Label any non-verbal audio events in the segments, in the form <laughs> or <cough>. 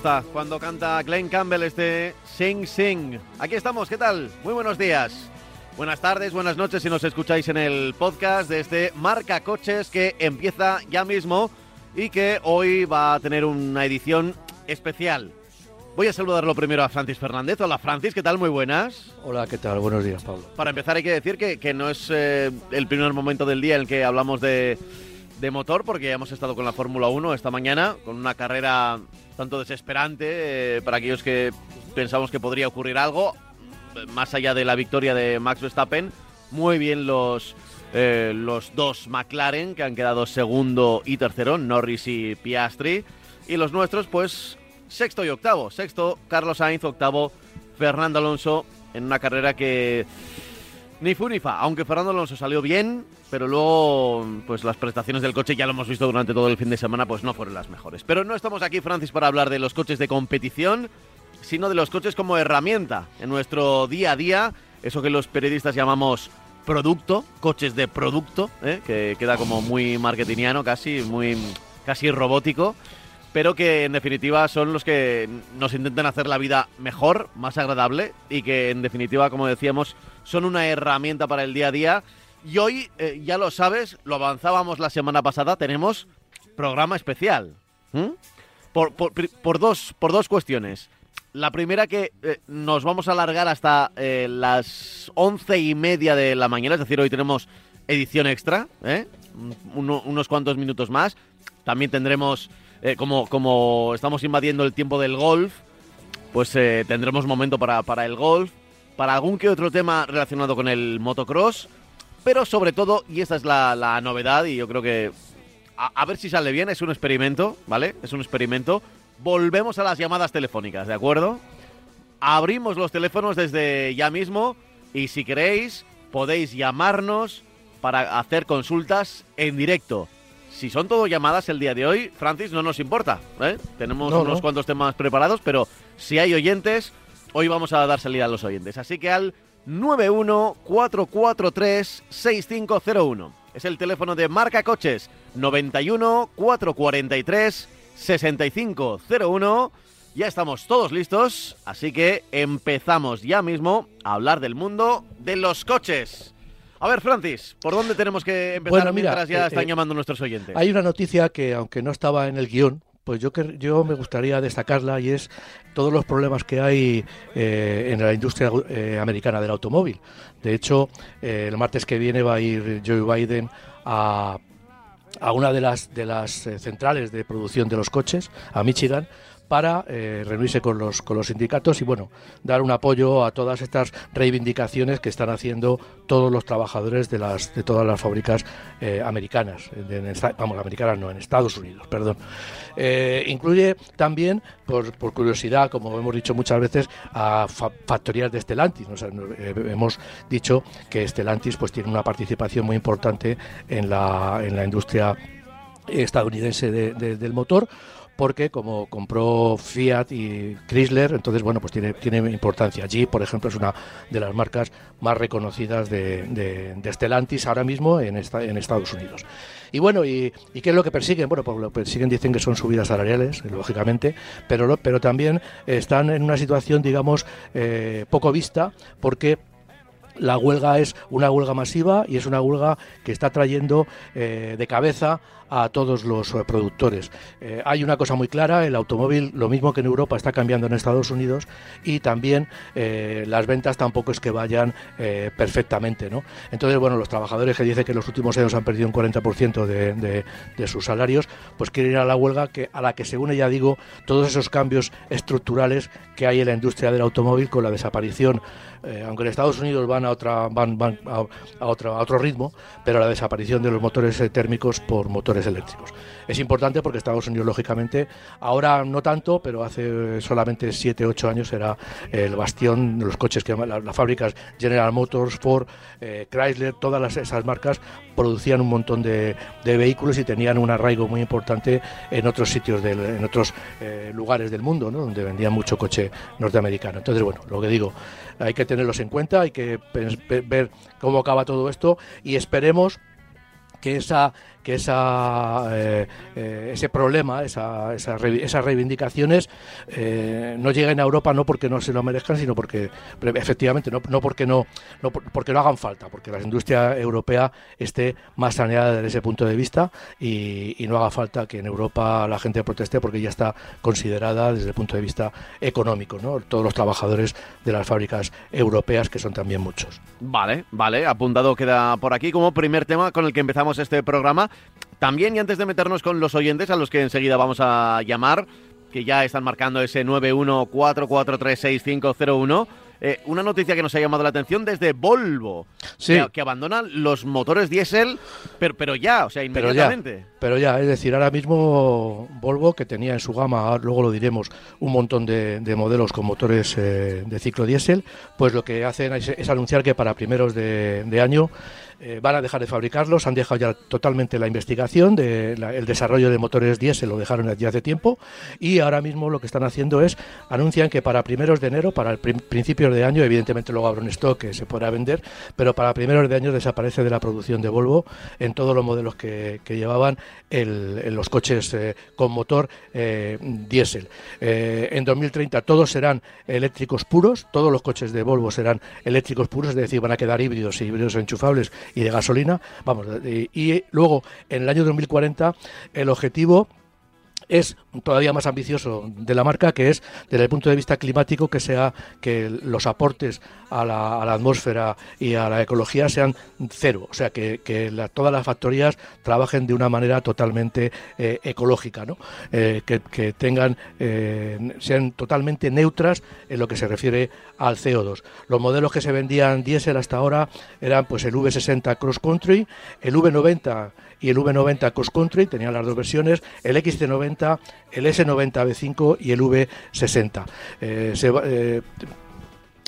gusta cuando canta Glenn Campbell este Sing Sing. Aquí estamos, ¿qué tal? Muy buenos días. Buenas tardes, buenas noches si nos escucháis en el podcast de este Marca Coches que empieza ya mismo y que hoy va a tener una edición especial. Voy a saludarlo primero a Francis Fernández. Hola Francis, ¿qué tal? Muy buenas. Hola, ¿qué tal? Buenos días, Pablo. Para empezar hay que decir que, que no es eh, el primer momento del día en el que hablamos de, de motor, porque hemos estado con la Fórmula 1 esta mañana, con una carrera tanto desesperante eh, para aquellos que pensamos que podría ocurrir algo, más allá de la victoria de Max Verstappen. Muy bien los, eh, los dos McLaren, que han quedado segundo y tercero, Norris y Piastri. Y los nuestros, pues sexto y octavo. Sexto, Carlos Sainz, octavo, Fernando Alonso, en una carrera que ni fu ni fa, aunque Fernando Alonso salió bien, pero luego pues las prestaciones del coche ya lo hemos visto durante todo el fin de semana, pues no fueron las mejores. Pero no estamos aquí, Francis, para hablar de los coches de competición, sino de los coches como herramienta en nuestro día a día, eso que los periodistas llamamos producto, coches de producto, ¿eh? que queda como muy marketingiano casi, muy casi robótico pero que en definitiva son los que nos intentan hacer la vida mejor, más agradable y que en definitiva, como decíamos, son una herramienta para el día a día. Y hoy, eh, ya lo sabes, lo avanzábamos la semana pasada, tenemos programa especial. ¿Mm? Por, por- por dos, por dos cuestiones. La primera que eh, nos vamos a alargar hasta eh, las once y media de la mañana, es decir, hoy tenemos edición extra, ¿eh? Uno- unos cuantos minutos más. También tendremos, eh, como, estamos invadiendo el tiempo del golf, pues eh, tendremos momento para, el golf, para algún que otro tema relacionado con el motocross, pero sobre todo, y esta es la, novedad, y yo creo que a ver si sale bien, es un experimento, ¿vale? Es un experimento. Volvemos a las llamadas telefónicas, ¿de acuerdo? Abrimos los teléfonos desde ya mismo y si queréis podéis llamarnos para hacer consultas en directo. Si son todo llamadas el día de hoy, Francis, no nos importa. ¿eh? Tenemos No, unos no. cuantos temas preparados, pero si hay oyentes, hoy vamos a dar salida a los oyentes. Así que al 914436501. Es el teléfono de Marca Coches 91 443 6501. Ya estamos todos listos, así que empezamos ya mismo a hablar del mundo de los coches. A ver, Francis, ¿por dónde tenemos que empezar Bueno, mira, mientras ya eh, están eh, llamando nuestros oyentes? Hay una noticia que, aunque no estaba en el guion, pues yo, que, yo me gustaría destacarla y es todos los problemas que hay eh, en la industria eh, americana del automóvil. De hecho, eh, el martes que viene va a ir Joe Biden a, a una de las, de las centrales de producción de los coches, a Michigan, para eh, reunirse con los, con los sindicatos y bueno, dar un apoyo a todas estas reivindicaciones que están haciendo todos los trabajadores de las de todas las fábricas eh, americanas, en esta- vamos, americanas no, en Estados Unidos, perdón. Eh, incluye también, por, por curiosidad, como hemos dicho muchas veces, a fa- factorías de Stellantis. Hemos dicho que Stellantis pues tiene una participación muy importante en la, en la industria estadounidense de- de- del motor porque como compró Fiat y Chrysler, entonces bueno, pues tiene, tiene importancia. Jeep, por ejemplo, es una de las marcas más reconocidas de, de, de Stellantis ahora mismo en, en Estados Unidos. Y bueno, ¿y, qué es lo que persiguen? Bueno, pues lo persiguen dicen que son subidas salariales, lógicamente, pero, pero también están en una situación, digamos, eh, poco vista, porque la huelga es una huelga masiva y es una huelga que está trayendo eh, de cabeza a todos los eh, productores. Eh, hay una cosa muy clara, el automóvil, lo mismo que en Europa, está cambiando en Estados Unidos y también eh, las ventas tampoco es que vayan perfectamente. ¿no? Entonces, bueno, los trabajadores que dicen que en los últimos años han perdido un 40% de, de, de sus salarios, pues quieren ir a la huelga que, a la que, según ella digo, todos esos cambios estructurales que hay en la industria del automóvil con la desaparición aunque en Estados Unidos van a otra van, van a, otra- a otro ritmo, pero la desaparición de los motores térmicos por motores eléctricos. Es importante porque Estados Unidos, lógicamente, ahora no tanto, pero hace solamente 7, 8 años era el bastión de los coches que las, fábricas General Motors, Ford, eh, Chrysler, todas esas marcas producían un montón de, vehículos y tenían un arraigo muy importante en otros sitios, en otros eh, lugares del mundo, donde vendían mucho coche norteamericano. Entonces, bueno, lo que digo, hay que tenerlos en cuenta, hay que ver cómo acaba todo esto y esperemos que esa que esa, eh, eh, ese problema, esa, esas reivindicaciones eh, no lleguen a Europa no porque no se lo merezcan, sino porque efectivamente no, no porque no, no porque no hagan falta, porque la industria europea esté más saneada desde ese punto de vista y, no haga falta que en Europa la gente proteste porque ya está considerada desde el punto de vista económico, ¿no? todos los trabajadores de las fábricas europeas que son también muchos. Vale, vale, apuntado queda por aquí como primer tema con el que empezamos este programa también, y antes de meternos con los oyentes, a los que enseguida vamos a llamar, que ya están marcando ese 914436501, eh, una noticia que nos ha llamado la atención desde Volvo, que, que, abandonan los motores diésel, pero, pero ya, o sea, inmediatamente. Pero ya, es decir, ahora mismo Volvo, que tenía en su gama, luego lo diremos, un montón de, modelos con motores eh, de ciclo diésel, pues lo que hacen es, anunciar que para primeros de, de año eh, van a dejar de fabricarlos, han dejado ya totalmente la investigación, de el desarrollo de motores diésel lo dejaron ya hace tiempo y ahora mismo lo que están haciendo es, anuncian que para primeros de enero, para el principio de año, evidentemente luego habrá un stock que se podrá vender, pero para primeros de año desaparece de la producción de Volvo en todos los modelos que, llevaban los coches eh, con motor eh, diésel. en 2030 todos serán eléctricos puros, todos los coches de Volvo serán eléctricos puros, es decir, van a quedar híbridos y híbridos enchufables y de gasolina. Vamos, y, luego en el año 2040 el objetivo es todavía más ambicioso de la marca, que es desde el punto de vista climático que sea que los aportes a la, atmósfera y a la ecología sean cero, o sea que, todas las factorías trabajen de una manera totalmente eh, ecológica, ¿no? Eh, que, tengan eh, sean totalmente neutras en lo que se refiere al CO2. Los modelos que se vendían diésel hasta ahora eran pues el V60 Cross Country, el V90 y el V90 Cross Country, tenían las dos versiones, el XC90, el S90 V5 y el V60. Eh, eh,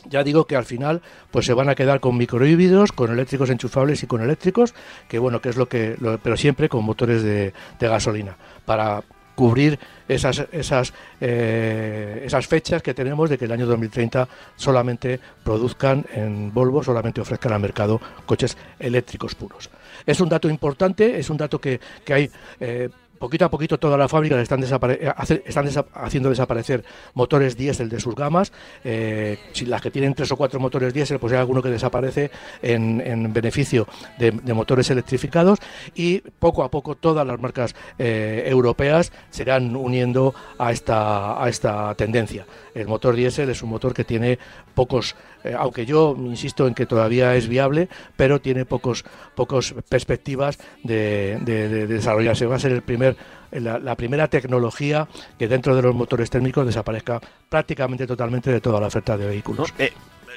ya digo que al final pues se van a quedar con microhíbridos, con eléctricos enchufables y con eléctricos, que bueno, que es lo que pero siempre con motores de, gasolina para cubrir esas esas eh, esas fechas que tenemos de que el año 2030 solamente produzcan en Volvo, solamente ofrezcan al mercado coches eléctricos puros. Es un dato importante, es un dato que, que hay eh, poquito a poquito todas las fábricas están, eh, están haciendo desaparecer motores diésel de sus gamas. Eh, si las que tienen tres o cuatro motores diésel, pues hay alguno que desaparece en, beneficio de, motores electrificados y poco a poco todas las marcas europeas se irán uniendo a esta, a esta tendencia. El motor diésel es un motor que tiene pocos, aunque yo insisto en que todavía es viable, pero tiene pocos, pocos perspectivas de, de desarrollarse. Va a ser el primer la, primera tecnología que dentro de los motores térmicos desaparezca prácticamente totalmente de toda la oferta de vehículos. Eh,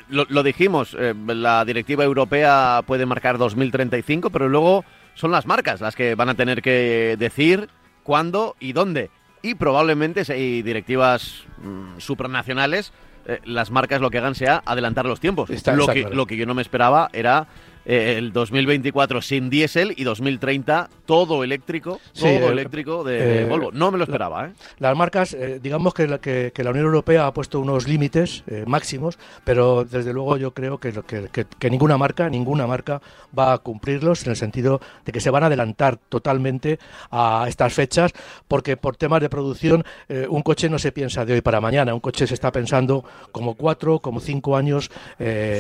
lo, dijimos, eh, la directiva europea puede marcar 2035, pero luego son las marcas las que van a tener que decir cuándo y dónde. Y probablemente si hay directivas mm, supranacionales, eh, las marcas lo que hagan sea adelantar los tiempos. lo, que, lo que yo no me esperaba era el 2024 sin diésel y 2030 todo eléctrico, todo eh, eléctrico de, eh, Volvo. No me lo esperaba. ¿eh? Las marcas, digamos que la, que, la, Unión Europea ha puesto unos límites máximos, pero desde luego yo creo que, que, que, ninguna marca, ninguna marca va a cumplirlos en el sentido de que se van a adelantar totalmente a estas fechas, porque por temas de producción un coche no se piensa de hoy para mañana, un coche se está pensando como cuatro, como cinco años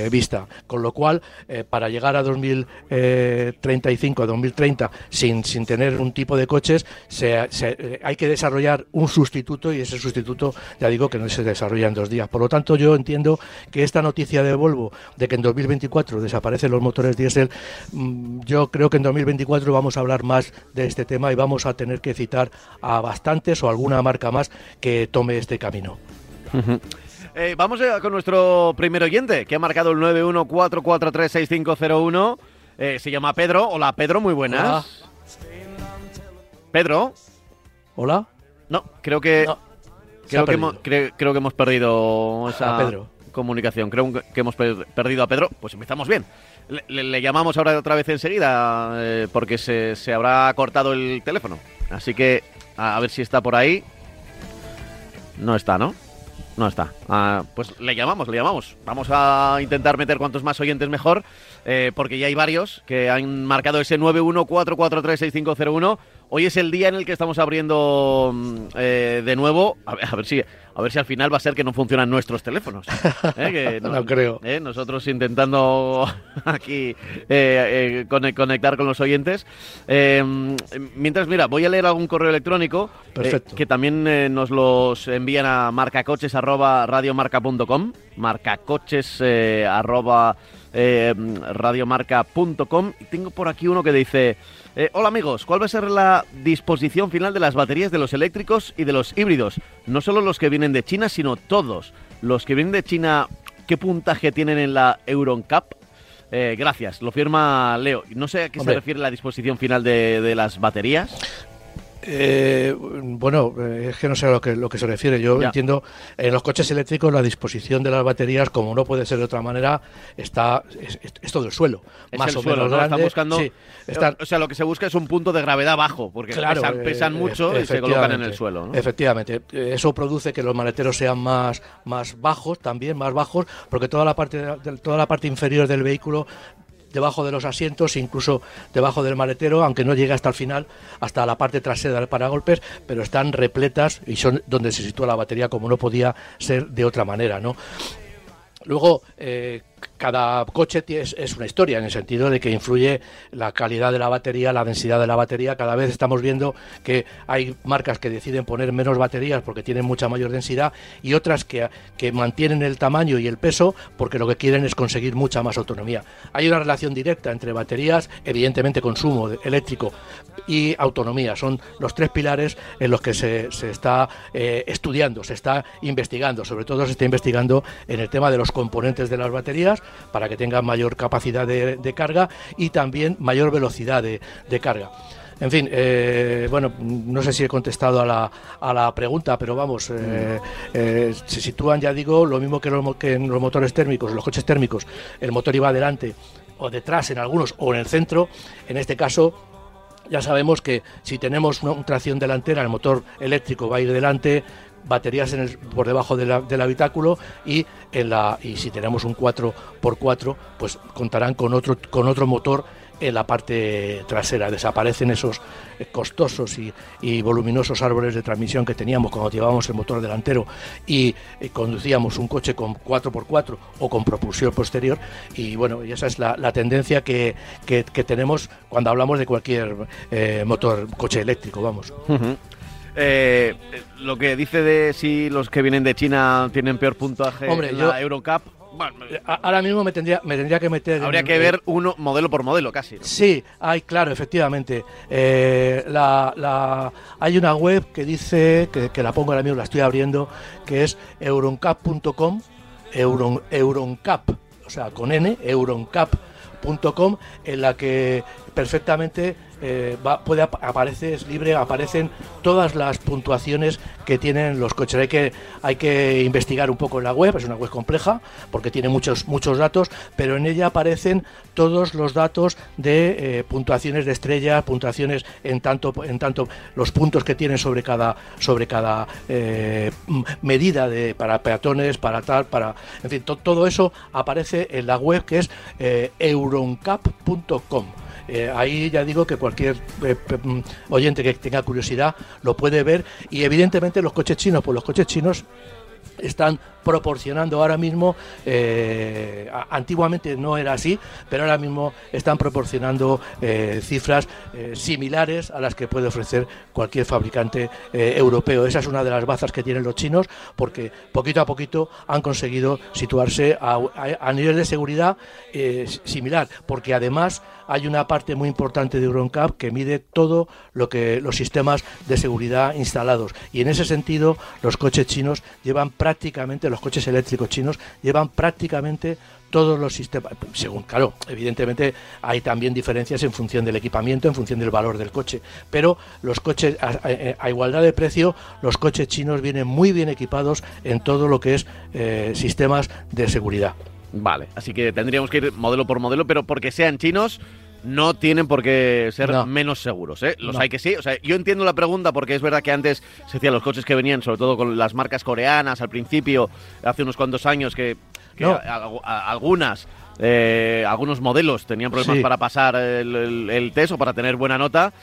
vista, con lo cual para llegar a 2035, a 2030 sin, sin tener un tipo de coches, se, eh, hay que desarrollar un sustituto y ese sustituto, ya digo, que no se desarrolla en dos días. Por lo tanto, yo entiendo que esta noticia de Volvo de que en 2024 desaparecen los motores diésel, mm, yo creo que en 2024 vamos a hablar más de este tema y vamos a tener que citar a bastantes o alguna marca más que tome este camino. Eh, vamos con nuestro primer oyente, que ha marcado el 914436501. Eh, se llama Pedro. Hola, Pedro, muy buenas. Pedro. Hola. No, creo que No, creo, que hemos, perdido. creo, creo que hemos perdido esa A Pedro. comunicación. Creo que hemos per- perdido a Pedro. Pues empezamos bien. Le, le- le llamamos ahora otra vez enseguida eh, porque se, se habrá cortado el teléfono. Así que a, a ver si está por ahí. No está, ¿no? No está. Ah, pues le llamamos, le llamamos. Vamos a intentar meter cuantos más oyentes mejor, eh, porque ya hay varios que han marcado ese 914436501. Hoy es el día en el que estamos abriendo mm, eh, de nuevo. A ver, a ver si a ver si al final va a ser que no funcionan nuestros teléfonos. ¿eh? Que <laughs> No creo. ¿eh? Nosotros intentando <laughs> aquí cone- conectar con los oyentes. Eh, mientras, mira, voy a leer algún correo electrónico Perfecto. que también nos los envían a marcacoches@radiomarca.com, marcacoches eh, arroba, eh, radiomarca.com. Y tengo por aquí uno que dice, eh, hola amigos, ¿cuál va a ser la disposición final de las baterías de los eléctricos y de los híbridos? No solo los que vienen de China, sino todos. Los que vienen de China, ¿qué puntaje tienen en la EuronCap? Eh, gracias, lo firma Leo. No sé a qué Hombre. se refiere la disposición final de, de las baterías. Eh, bueno, eh, es que no sé a lo que, lo que se refiere. Yo Ya. entiendo, en los coches eléctricos la disposición de las baterías, como no puede ser de otra manera, está es, todo el suelo. Es más el o suelo, menos ¿no? Están grande. buscando. Sí, están- O sea, lo que se busca es un punto de gravedad bajo, porque Claro, pesan, pesan eh, mucho y se colocan en el suelo. ¿no? Efectivamente, Eh, eso produce que los maleteros sean más, más bajos, también más bajos, porque toda la parte toda la parte inferior del vehículo debajo de los asientos, incluso debajo del maletero, aunque no llegue hasta el final, hasta la parte trasera del paragolpes, pero están repletas y son donde se sitúa la batería como no podía ser de otra manera, ¿no? Luego, eh, cada coche es, una historia en el sentido de que influye la calidad de la batería, la densidad de la batería. Cada vez estamos viendo que hay marcas que deciden poner menos baterías porque tienen mucha mayor densidad y otras que, que mantienen el tamaño y el peso porque lo que quieren es conseguir mucha más autonomía. Hay una relación directa entre baterías, evidentemente consumo eléctrico y autonomía. Son los tres pilares en los que se, se está eh, estudiando, se está investigando. Sobre todo se está investigando en el tema de los componentes de las baterías para que tengan mayor capacidad de, de carga y también mayor velocidad de, de carga. En fin, eh, bueno, no sé si he contestado a la, a la pregunta, pero vamos, eh, eh, se sitúan, ya digo, lo mismo que, los que en los motores térmicos, los coches térmicos, el motor iba adelante o detrás en algunos o en el centro, en este caso ya sabemos que si tenemos una tracción delantera, el motor eléctrico va a ir delante, baterías en el- por debajo del habitáculo y en la y si tenemos un 4x4, pues contarán con otro con otro motor en la parte trasera. Desaparecen esos eh, costosos y, y voluminosos árboles de transmisión que teníamos cuando llevábamos el motor delantero y eh, conducíamos un coche con 4x4 o con propulsión posterior. Y bueno, y esa es la, tendencia que, que- tenemos cuando hablamos de cualquier eh, motor, coche eléctrico, vamos. Eh, lo que dice de si los que vienen de China tienen peor puntaje Hombre, en yo- la Eurocup, bueno, A- Ahora mismo me tendría, me tendría que meter. habría en- que ver uno modelo por modelo casi. ¿no? Sí, hay, claro, efectivamente. Eh, la, la- hay una web que dice, que, que la pongo ahora mismo, la estoy abriendo, que es euroncap.com, euron, euroncap, o sea, con N, euroncap.com, en la que perfectamente eh, va- puede ap- es libre, aparecen todas las puntuaciones que tienen los coches. Hay que, hay que investigar un poco en la web, es una web compleja porque tiene muchos, muchos datos, pero en ella aparecen todos los datos de eh, puntuaciones de estrellas, puntuaciones en tanto, en tanto los puntos que tienen sobre cada, sobre cada eh, medida de, para peatones, para tal, para. En fin, to- todo eso aparece en la web que es euroncap.com. Eh, ahí ya digo que cualquier eh, mm, oyente que tenga curiosidad lo puede ver y evidentemente los coches chinos, pues los coches chinos están proporcionando ahora mismo, eh, antiguamente no era así, pero ahora mismo están proporcionando eh, cifras eh, similares a las que puede ofrecer cualquier fabricante europeo. Esa es una de las bazas que tienen los chinos porque poquito a poquito han conseguido situarse a, a- a nivel de seguridad similar, porque además hay una parte muy importante de EuronCap que mide todo lo que los sistemas de seguridad instalados y en ese sentido los coches chinos llevan prácticamente, los coches eléctricos chinos llevan prácticamente todos los sistemas, según, claro, evidentemente hay también diferencias en función del equipamiento, en función del valor del coche, pero los coches, a, igualdad de precio, los coches chinos vienen muy bien equipados en todo lo que es eh, sistemas de seguridad. Vale, así que tendríamos que ir modelo por modelo, pero porque sean chinos, no tienen por qué ser menos seguros. ¿eh? Los hay que sí. O sea, yo entiendo la pregunta porque es verdad que antes se decían los coches que venían, sobre todo con las marcas coreanas al principio, hace unos cuantos años, que, algunas. Eh, algunos modelos tenían problemas para pasar el, test o para tener buena nota.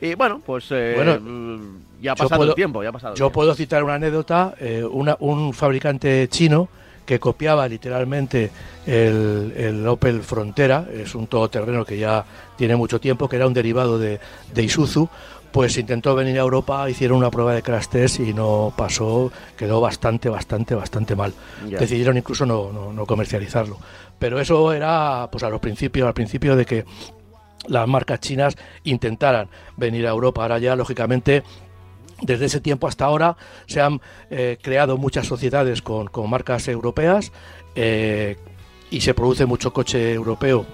Y bueno, pues eh, ya ha pasado el tiempo. Ya ha pasado yo puedo citar una anécdota. Eh, un fabricante chino que copiaba literalmente el, Opel Frontera, es un todoterreno que ya tiene mucho tiempo, que era un derivado de, de Isuzu, pues intentó venir a Europa, hicieron una prueba de crash test y no pasó, quedó bastante, bastante, bastante mal. Decidieron incluso no, no, comercializarlo. Pero eso era pues a los principios, al principio de que las marcas chinas intentaran venir a Europa. Ahora ya, lógicamente, desde ese tiempo hasta ahora se han eh, creado muchas sociedades con, marcas europeas eh, y se produce mucho coche europeo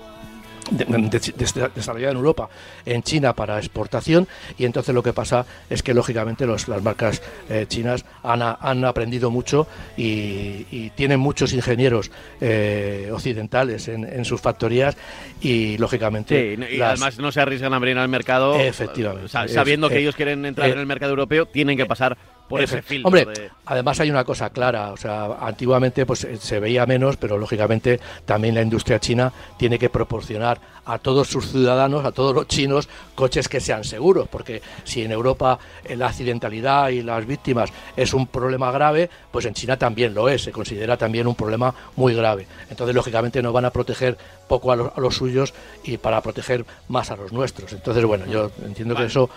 desarrollada en Europa, en China para exportación y entonces lo que pasa es que lógicamente los, las marcas eh, chinas han, han, aprendido mucho y, tienen muchos ingenieros eh, occidentales en, sus factorías y lógicamente... y además no se arriesgan a abrir al mercado efectivamente, sabiendo que ellos quieren entrar en el mercado europeo, tienen que pasar por ese filtro. Hombre, además hay una cosa clara, o sea, antiguamente pues eh, se veía menos, pero lógicamente también la industria china tiene que proporcionar a todos sus ciudadanos, a todos los chinos, coches que sean seguros, porque si en Europa eh, la accidentalidad y las víctimas es un problema grave, pues en China también lo es, se considera también un problema muy grave. Entonces, lógicamente, no van a proteger poco a los, suyos y para proteger más a los nuestros. Entonces, bueno, yo entiendo que eso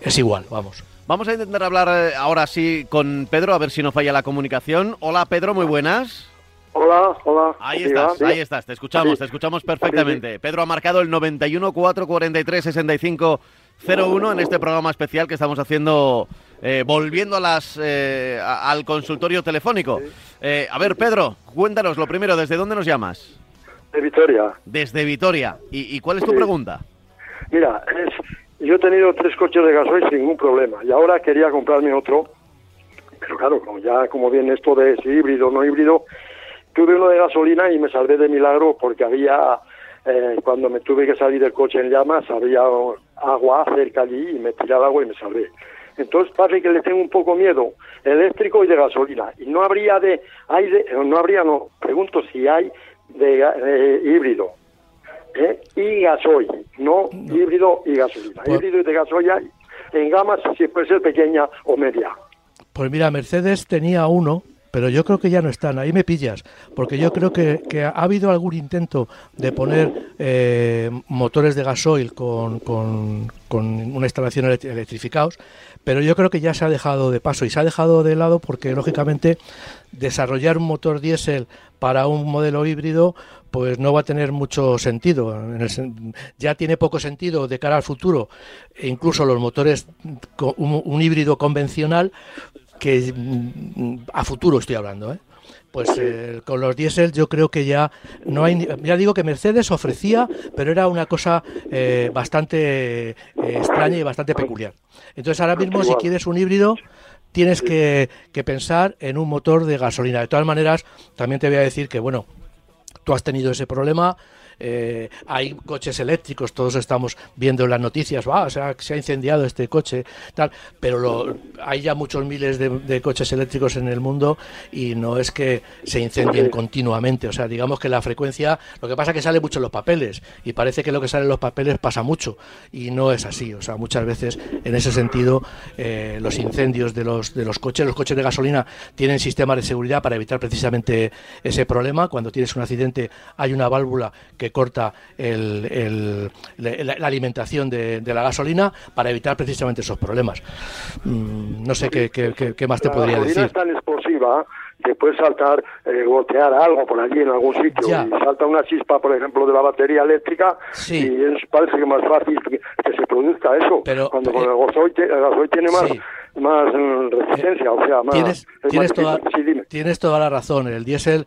es igual, vamos. Vamos a intentar hablar eh, ahora sí con Pedro, a ver si no falla la comunicación. Hola Pedro, muy buenas. Hola, hola. Ahí estás, ahí estás, te escuchamos, te escuchamos perfectamente. Pedro ha marcado el 91 443 65 01 en este programa especial que estamos haciendo eh, volviendo a las eh, al consultorio telefónico. a ver, Pedro, cuéntanos lo primero, ¿desde dónde nos llamas? De Vitoria. Desde Vitoria. ¿Y, y cuál es tu pregunta? Mira, es, yo he tenido tres coches de gasoil sin ningún problema y ahora quería comprarme otro, pero claro, como ya como viene esto de si híbrido o no híbrido, tuve uno de gasolina y me salvé de milagro porque había, eh, cuando me tuve que salir del coche en llamas, había agua cerca allí y me tiraba agua y me salvé. Entonces parece que le tengo un poco miedo eléctrico y de gasolina. Y no habría de, hay de, no habría, no, pregunto si hay de híbrido. ¿Eh? y gasoil, no, híbrido y gasolina. Pues- híbrido y de gasolina en gamas si puede ser pequeña o media. Pues mira, Mercedes tenía uno, pero yo creo que ya no están. Ahí me pillas, porque yo creo que, ha habido algún intento de poner eh, motores de gasoil con, con, una instalación electrificados, pero yo creo que ya se ha dejado de paso y se ha dejado de lado porque, lógicamente, desarrollar un motor diésel para un modelo híbrido pues no va a tener mucho sentido. ya tiene poco sentido de cara al futuro, e incluso los motores, un, híbrido convencional, que mm, a futuro estoy hablando, ¿eh? pues eh, con los diésel yo creo que ya no hay ya digo que Mercedes ofrecía pero era una cosa eh, bastante extraña y bastante peculiar. Entonces ahora mismo si quieres un híbrido tienes que, que, pensar en un motor de gasolina. De todas maneras también te voy a decir que bueno tú has tenido ese problema, eh, hay coches eléctricos, todos estamos viendo las noticias, va, o sea, se ha incendiado este coche, tal, pero hay ya muchos miles de, coches eléctricos en el mundo y no es que se incendien continuamente, o sea, digamos que la frecuencia, lo que pasa es que sale mucho en los papeles y parece que lo que sale en los papeles pasa mucho y no es así, o sea, muchas veces en ese sentido eh, los incendios de los, de los coches, los coches de gasolina tienen sistemas de seguridad para evitar precisamente ese problema, cuando tienes un accidente hay una válvula que corta el, la, alimentación de, la gasolina para evitar precisamente esos problemas. Mm, no sé qué, qué, más te podría decir. La gasolina es tan explosiva que puede saltar, eh, algo por allí en algún sitio Ya. y salta una chispa, por ejemplo, de la batería eléctrica Sí. y es, parece que más fácil que, que se produzca eso. Pero, Cuando eh, con el gasoil, el gasoil tiene más, sí. más mm, resistencia, o sea, más... Tienes, es tienes, más toda, difícil. Sí, dime. tienes toda la razón. El diésel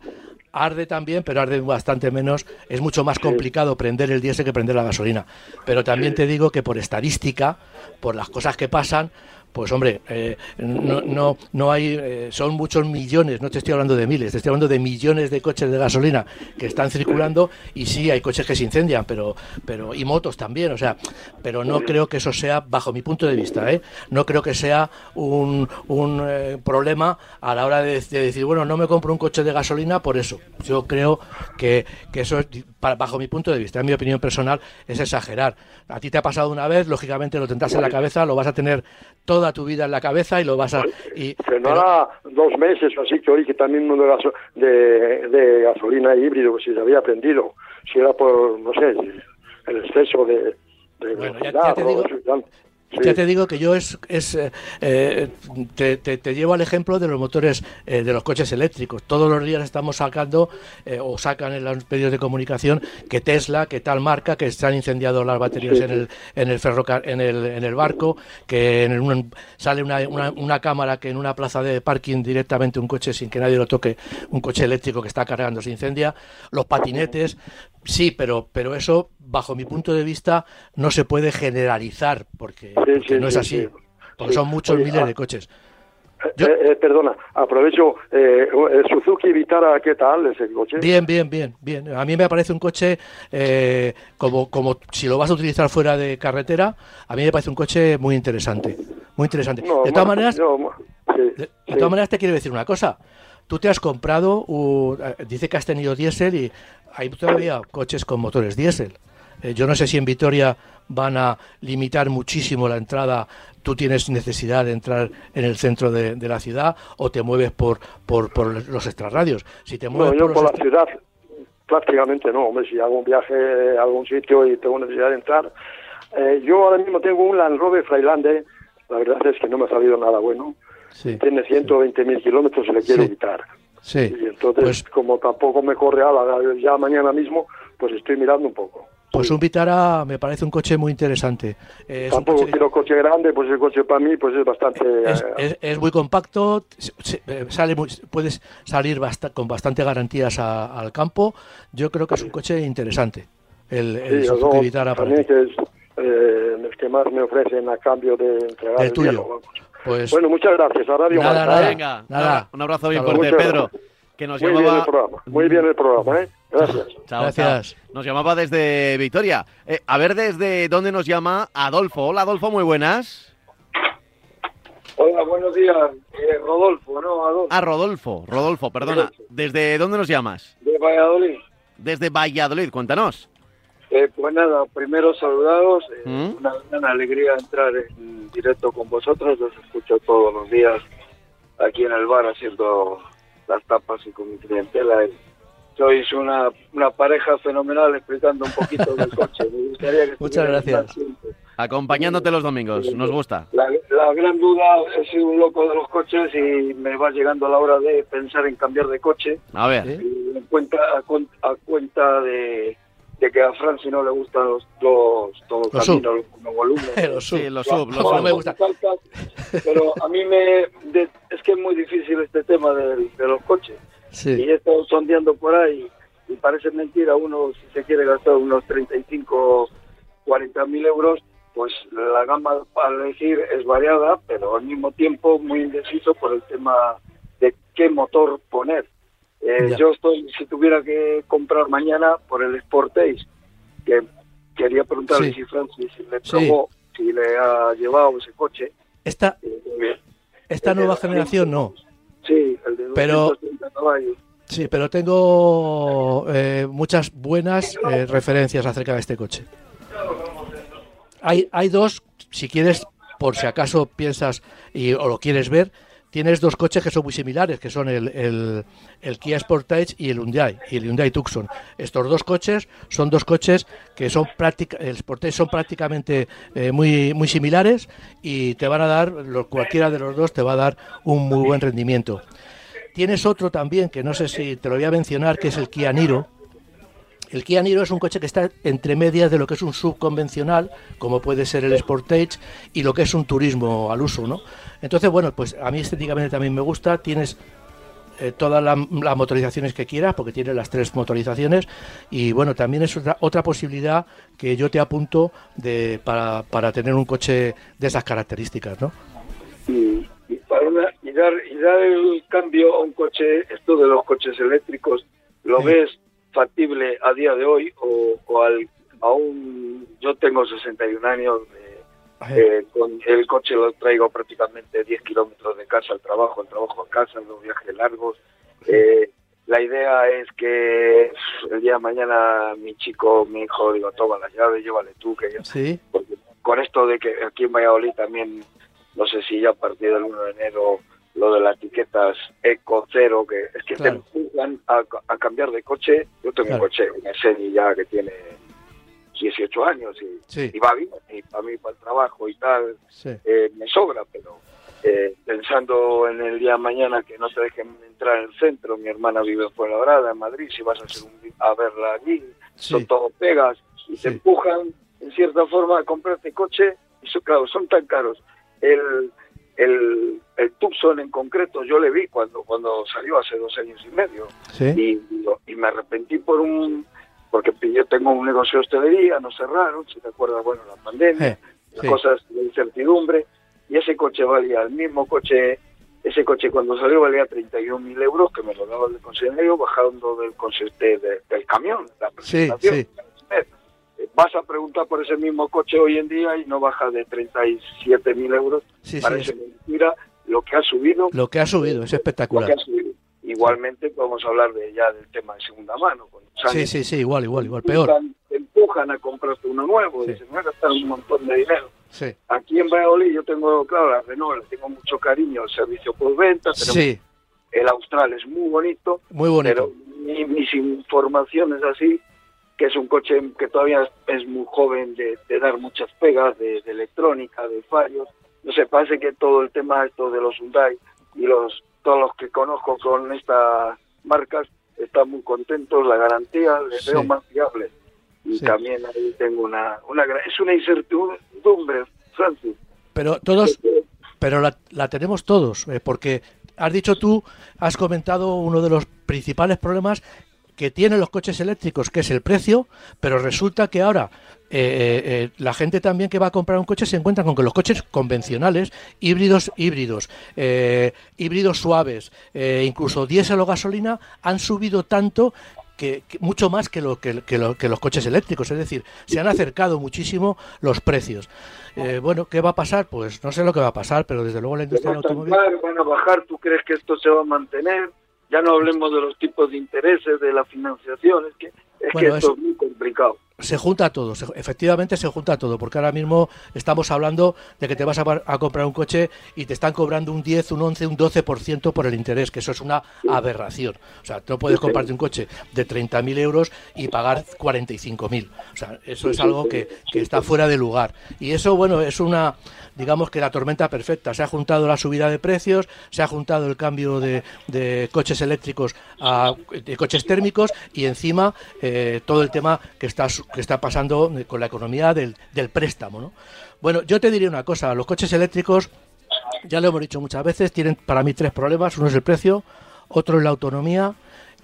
arde también, pero arde bastante menos. Es mucho más complicado prender el diésel que prender la gasolina. Pero también te digo que por estadística, por las cosas que pasan, pues hombre, eh, no, no, no hay, eh, son muchos millones, no te estoy hablando de miles, te estoy hablando de millones de coches de gasolina que están circulando y sí hay coches que se incendian, pero, pero y motos también, o sea, pero no creo que eso sea, bajo mi punto de vista, ¿eh? no creo que sea un, un eh, problema a la hora de, de decir, bueno, no me compro un coche de gasolina por eso. Yo creo que, que eso, es, di- pa- bajo mi punto de vista, en mi opinión personal, es exagerar. A ti te ha pasado una vez, lógicamente lo tendrás en la cabeza, lo vas a tener toda tu vida en la cabeza y lo vas a... Y, no pero- dos meses o así que oí que también uno de, gaso- de, de gasolina híbrido que si se había prendido, si era por, no sé, el exceso de, de Bueno, ya- velocidad ya te digo-. Sí. Ya te digo que yo es, es eh, eh, te, te- te llevo al ejemplo de los motores eh, de los coches eléctricos. Todos los días estamos sacando eh, o sacan en los medios de comunicación que Tesla, que tal marca, que se han incendiado las baterías Sí, en el en el ferrocar en el, en el barco, que en un- sale una, una, una cámara que en una plaza de parking directamente un coche sin que nadie lo toque, un coche eléctrico que está cargando se incendia, los patinetes, sí, pero pero eso bajo mi punto de vista no se puede generalizar porque, Sí, porque sí, no es sí, así. sí. Porque son muchos Oye, miles ah, de coches. Yo- Eh, eh, perdona, aprovecho, eh, Suzuki Vitara, ¿qué tal ese coche? Bien, bien, bien, bien. A mí me parece un coche eh, como, como si lo vas a utilizar fuera de carretera, a mí me parece un coche muy interesante, muy interesante. No, de todas ma- maneras, no, de, todas maneras te quiero decir una cosa. Tú te has comprado, un- eh, dice que has tenido diésel y hay todavía coches con motores diésel. Eh, yo no sé si en Vitoria van a limitar muchísimo la entrada. Tú tienes necesidad de entrar en el centro de, de la ciudad o te mueves por, por, por los extrarradios. Si te No, mueves yo por la ciudad prácticamente no, hombre, si hago un viaje a algún sitio y tengo necesidad de entrar. Eh, yo ahora mismo tengo un Land Rover Freilande, la verdad es que no me ha salido nada bueno. Sí, Tiene 120 mil kilómetros y le quiero Sí. quitar. sí. Y entonces, Pues, como tampoco me corre a la, ya mañana mismo, pues estoy mirando un poco. pues un Vitara me parece un coche muy interesante. Eh, tampoco coche quiero coche grande, pues el coche para mí pues es bastante... es, eh, es- es muy compacto, eh, sale muy- puedes salir basta- con bastante garantías a- al campo. Yo creo que es un coche interesante. El, el sí, luego Vitara para ti. que es eh, el que más me ofrecen a cambio de entregar Del el tuyo. viejo. Pues Bueno, muchas gracias a Radio Nada, Marca, nada. ¿eh? Venga, nada. un abrazo bien fuerte, Pedro. Que nos Muy bien llamaba. el programa, muy bien el programa, ¿eh? Gracias. Chao, Gracias. chao. Nos llamaba desde Victoria. Eh, a ver desde dónde nos llama Adolfo. Hola, Adolfo, muy buenas. Hola, buenos días. Eh, Rodolfo, ¿no? Adolfo, Ah, Rodolfo, Rodolfo, perdona. ¿Desde dónde nos llamas? de Valladolid. Desde Valladolid, cuéntanos. Eh, pues nada, primero saludados. eh, ¿Mm? Una gran alegría entrar en directo con vosotros. Los escucho todos los días aquí en el bar haciendo las tapas y con mi clientela. Y sois una, una pareja fenomenal explicando un poquito del <laughs> coche. Me gustaría que Muchas gracias. Acompañándote los domingos, nos gusta. La, la gran duda, he sido un loco de los coches y me va llegando la hora de pensar en cambiar de coche. A ver, en cuenta, a, a cuenta de, de que a Franci no le gustan los, los todos Los caminos, los monovolúmenes. <laughs> Los sub. sí, los sub, los sub. me gusta. Pero a mí me de- es que es muy difícil este tema de, los coches. Y he estado sondeando por ahí y parece mentira, uno si se quiere gastar unos 35, 40 mil euros, pues la gama para elegir es variada, pero al mismo tiempo muy indeciso por el tema de qué motor poner. Eh, yo estoy, si tuviera que comprar mañana por el Sportage, que quería preguntarle Sí. si Francis si le Sí. probó, si le ha llevado ese coche. Esta, Eh, esta nueva 200, generación no. Sí, el de Pero- 230 caballos. Sí, pero tengo eh, muchas buenas eh, referencias acerca de este coche. Hay, hay dos, si quieres, por si acaso piensas y, o lo quieres ver, tienes dos coches que son muy similares, que son el, el, Kia Sportage y el Hyundai, y el Hyundai Tucson. Estos dos coches son dos coches que son el Sportage son prácticamente eh, muy, muy similares y te van a dar, cualquiera de los dos te va a dar un muy buen rendimiento. tienes otro también, que no sé si te lo voy a mencionar, que es el Kia Niro. El Kia Niro es un coche que está entre medias de lo que es un subconvencional, como puede ser el Sportage, y lo que es un turismo al uso, ¿no? Entonces, bueno, pues a mí estéticamente también me gusta. Tienes eh, todas las motorizaciones que quieras, porque tiene las tres motorizaciones. Y bueno, también es otra, otra posibilidad que yo te apunto de, para, para tener un coche de esas características, ¿no? Y, y para una- y dar, y dar el cambio a un coche, esto de los coches eléctricos, ¿lo Sí. ves factible a día de hoy o, o al, a un... Yo tengo 61 años, eh, eh, con el coche lo traigo prácticamente 10 kilómetros de casa al trabajo, al trabajo a casa, los viajes largos. Eh, la idea es que el día de mañana mi chico, mi hijo, digo, toma las llaves, llévale tú, que yo Sí, porque con esto de que aquí en Valladolid también, no sé si ya a partir del 1 de enero, lo de las etiquetas eco cero, que es que Claro. te empujan a, a cambiar de coche. Yo tengo Claro. un coche, un Seni ya que tiene 18 años y, Sí. y va bien, y para mí, para el trabajo y tal, sí, eh, me sobra, pero eh, pensando en el día de mañana que no te dejen entrar en el centro, mi hermana vive en Fuenlabrada, en Madrid, si vas a, hacer un, a verla allí, son sí, todo pegas y te empujan en cierta forma a comprarte coche y eso, claro, son tan caros. El, el, el Tucson en concreto yo le vi cuando, cuando salió hace dos años y medio sí, y, me arrepentí por un porque yo tengo un negocio de hostelería, nos cerraron, si te acuerdas, bueno, la pandemia, Eh, las sí. cosas de incertidumbre, y ese coche valía, el mismo coche, ese coche cuando salió valía 31 mil euros, que me lo daba el concesionario bajando del, conce- de- de- del camión, la Sí, presentación. sí. Eh, Vas a preguntar por ese mismo coche hoy en día y no baja de 37 mil euros. sí, sí, Parece es- mentira lo que ha subido Lo que ha subido es lo espectacular. que ha subido. Igualmente podemos hablar de ya del tema de segunda mano. Con los Sí, años sí, sí, igual, igual, igual, peor. empujan- Te empujan a comprarte uno nuevo, Sí. dicen, voy a gastar un montón de dinero. Sí, Aquí en Valladolid yo tengo, claro, la Renault, le tengo mucho cariño, el servicio por venta, tenemos- sí, el Austral es muy bonito, muy bonito. pero mi- mis informaciones así, que es un coche que todavía es muy joven de, de dar muchas pegas de, de electrónica, de fallos, no sé, parece que todo el tema esto de los Hyundai y los todos los que conozco con estas marcas están muy contentos, la garantía les Sí. veo más fiable. Y Sí. también ahí tengo una, una es una incertidumbre, Francis. Pero todos, pero la, la tenemos todos, eh, porque has dicho tú, has comentado uno de los principales problemas que tienen los coches eléctricos, que es el precio, pero resulta que ahora eh, eh, eh, la gente también que va a comprar un coche se encuentra con que los coches convencionales, híbridos, híbridos, eh, híbridos suaves, eh, incluso diésel o gasolina, han subido tanto que, que mucho más que, lo, que, que lo- que los coches eléctricos. Es decir, se han acercado muchísimo los precios. Eh, bueno, ¿qué va a pasar? Pues no sé lo que va a pasar, pero desde luego la industria del automóvil... van a bajar, ¿tú crees que esto se va a mantener? Ya no hablemos de los tipos de intereses, de la financiación, es que, es Bueno, que esto es muy complicado. Se junta todo, se- efectivamente se junta todo, porque ahora mismo estamos hablando de que te vas a, comprar un coche y te están cobrando un 10, un 11, un 12% por el interés, que eso es una aberración. O sea, no puedes comprarte un coche de 30.000 euros y pagar 45.000. O sea, eso es algo que, que está fuera de lugar. Y eso, bueno, es una, digamos que la tormenta perfecta. Se ha juntado la subida de precios, se ha juntado el cambio de, de coches eléctricos a de coches térmicos y encima eh, todo el tema que está, que está pasando con la economía del, del préstamo. ¿no? Bueno, yo te diría una cosa, los coches eléctricos, ya lo hemos dicho muchas veces, tienen para mí tres problemas. Uno es el precio, otro es la autonomía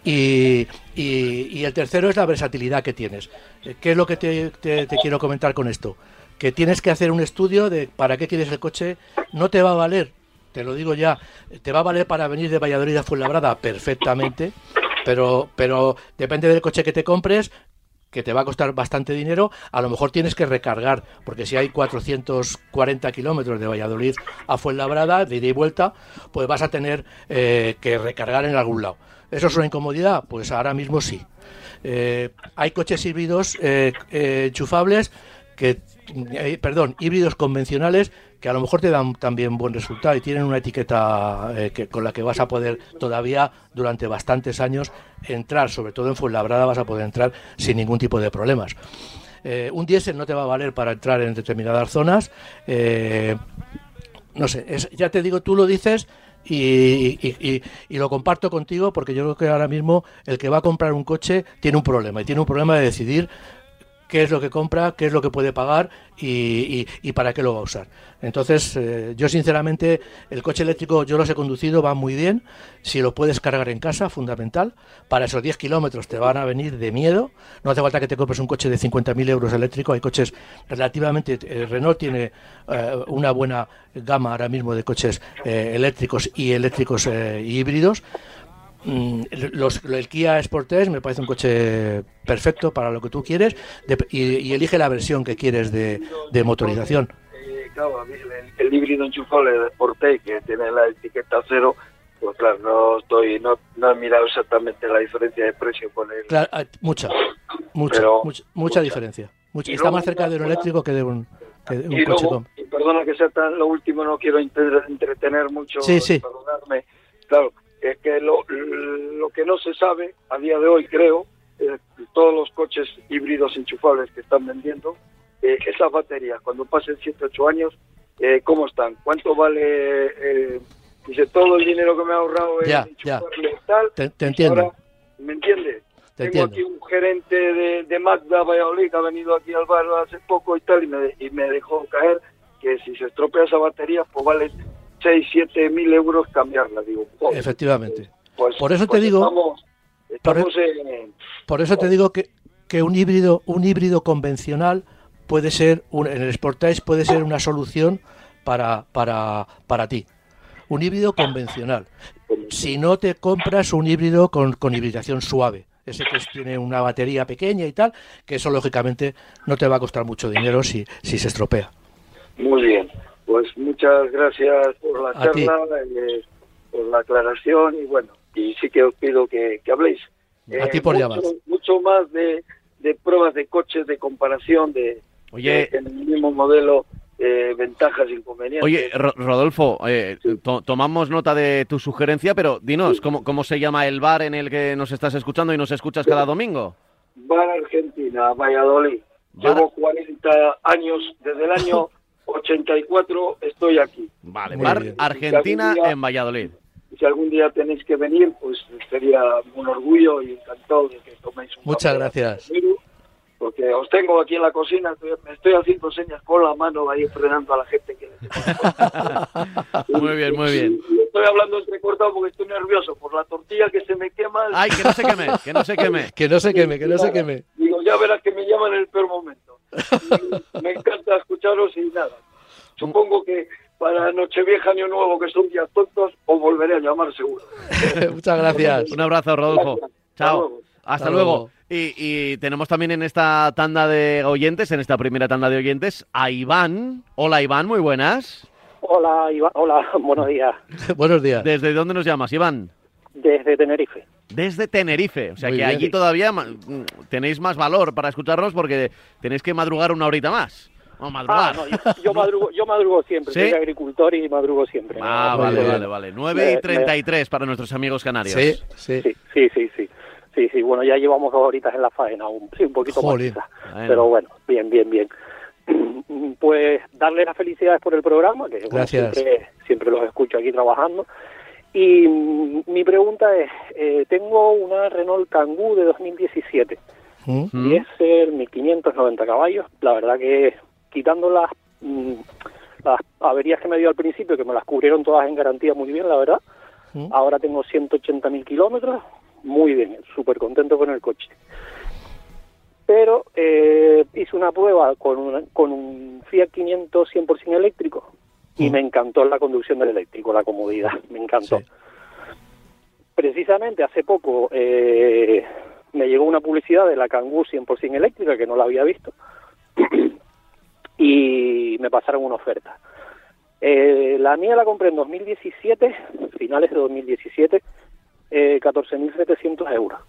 y, y- y el tercero es la versatilidad que tienes. Eh, ¿Qué es lo que te, te- te quiero comentar con esto? Que tienes que hacer un estudio de para qué quieres el coche. No te va a valer, te lo digo ya, te va a valer para venir de Valladolid a Fuenlabrada perfectamente, pero, pero depende del coche que te compres, que te va a costar bastante dinero, a lo mejor tienes que recargar, porque si hay 440 kilómetros de Valladolid a Fuenlabrada, de ida y vuelta, pues vas a tener eh, que recargar en algún lado. ¿Eso es una incomodidad? Pues ahora mismo sí. Eh, hay coches híbridos eh, enchufables que, eh, perdón, híbridos convencionales que a lo mejor te dan también buen resultado y tienen una etiqueta eh, que, con la que vas a poder todavía durante bastantes años entrar, sobre todo en Fuenlabrada vas a poder entrar sin ningún tipo de problemas. Eh, un diésel no te va a valer para entrar en determinadas zonas. no sé, ya te digo, tú lo dices y- y lo comparto contigo porque yo creo que ahora mismo el que va a comprar un coche tiene un problema y tiene un problema de decidir qué es lo que compra, qué es lo que puede pagar y, y- y para qué lo va a usar. Entonces, eh, yo sinceramente, el coche eléctrico yo los he conducido, va muy bien. Si lo puedes cargar en casa, fundamental. Para esos 10 kilómetros te van a venir de miedo. No hace falta que te compres un coche de 50.000 euros eléctrico. Hay coches relativamente. eh, Renault tiene eh, una buena gama ahora mismo de coches eléctricos y eléctricos híbridos. Mm, los- el Kia Sportage me parece un coche perfecto para lo que tú quieres de- y, y elige la versión que quieres de, de motorización. Eh, claro, el, el híbrido enchufable de Sportage que tiene la etiqueta cero, pues claro, no estoy, no, no he mirado exactamente la diferencia de precio con el. Claro, ah, mucha, mucha, Pero- mucha, mucha diferencia. Mucha. Está más cerca de un eléctrico que de un, que de un y coche luego, y perdona que sea tan lo último, no quiero entre- entretener mucho, Sí, sí. perdonarme. Claro, es que lo, lo que no se sabe a día de hoy, creo, eh, todos los coches híbridos enchufables que están vendiendo, eh, esas baterías, cuando pasen 7, 8 años, eh, ¿cómo están? ¿Cuánto vale? eh, dice, todo el dinero que me he ahorrado ya. enchufarle y tal. Te, te entiendo. Ahora, ¿Me entiendes? Te Tengo aquí un gerente de, de Magda Valladolid que ha venido aquí al bar hace poco y tal, y me, y me dejó caer que si se estropea esa batería, pues vale 6, 7 mil euros cambiarla. Digo, Efectivamente. pues, por eso te pues digo- Estamos, por e- en. Por eso te digo que, que un híbrido, un híbrido convencional puede ser, un- en el Sportage puede ser una solución para, para, para ti. Un híbrido convencional. Si no te compras un híbrido con, con hibridación suave, ese que tiene una batería pequeña y tal, que eso lógicamente no te va a costar mucho dinero si, si se estropea. Muy bien. Pues muchas gracias por la A charla, eh, por la aclaración y bueno, y sí que os pido que, que habléis. A ti por mucho, llamar. Mucho más de, de pruebas de coches, de comparación, de, Oye, de- en el mismo modelo, eh, ventajas, inconvenientes. Oye, Ro- Rodolfo, eh, to- tomamos nota de tu sugerencia, pero dinos, ¿cómo, ¿cómo se llama el bar en el que nos estás escuchando y nos escuchas cada domingo? Bar Argentina, Valladolid. Bar- Llevo 40 años, desde el año <laughs> 84 estoy aquí. Vale, Muy Bar bien. Argentina Si día- en Valladolid. Si algún día tenéis que venir, pues sería un orgullo y encantado de que toméis un Muchas gracias. conmigo, Porque os tengo aquí en la cocina, estoy- me estoy haciendo señas con la mano ahí frenando a la gente que <laughs> Muy bien, muy bien. Y Estoy hablando entrecortado porque estoy nervioso por la tortilla que se me quema. Ay, que no se queme, que no se queme. <laughs> Que no se queme, que no se queme. Digo, ya verás que me llaman en el peor momento. Me encanta escucharos y nada. Supongo que para Nochevieja, Año Nuevo, que son días tontos, os volveré a llamar seguro. <laughs> Muchas gracias. Un abrazo, Rodolfo. Gracias. Hasta Chao. luego. Hasta Hasta luego. luego. Y, y tenemos también en esta tanda de oyentes, en esta primera tanda de oyentes, a Iván. Hola, Iván, muy buenas. Hola, Iván. Hola, <laughs> buenos días. <laughs> Buenos días. ¿Desde dónde nos llamas, Iván? Desde Tenerife. Desde Tenerife. O sea Muy que bien. allí todavía ma- tenéis más valor para escucharnos porque tenéis que madrugar una horita más. O Ah, madrugar. no, yo, yo madrugo, yo madrugo siempre. ¿Sí? Soy agricultor y madrugo siempre. Ah, No, vale, vale, vale. 9 y Me- 33 para nuestros amigos canarios. Sí, sí. Sí, sí, sí, sí. Sí, sí, bueno, ya llevamos dos horitas en la faena, un, sí, un poquito Jolín. más. Bueno. Pero bueno, bien, bien, bien. <clears throat> Pues darle las felicidades por el programa, que bueno, Gracias. siempre, siempre los escucho aquí trabajando. Y mi pregunta es, eh, tengo una Renault Kangoo de 2017, ¿Mm? ¿Mm? diésel, 1590 caballos. La verdad que quitando las, mm, las averías que me dio al principio, que me las cubrieron todas en garantía muy bien, la verdad. ¿Mm? Ahora tengo 180.000 kilómetros, muy bien, súper contento con el coche. Pero eh, hice una prueba con, una- con un Fiat 500 100% eléctrico y me encantó la conducción del eléctrico, la comodidad, <laughs> me encantó. Sí. Precisamente hace poco eh, me llegó una publicidad de la Kangoo 100% eléctrica que no la había visto <clears throat> y me pasaron una oferta. Eh, la mía la compré en 2017, finales de 2017, eh, 14.700 euros.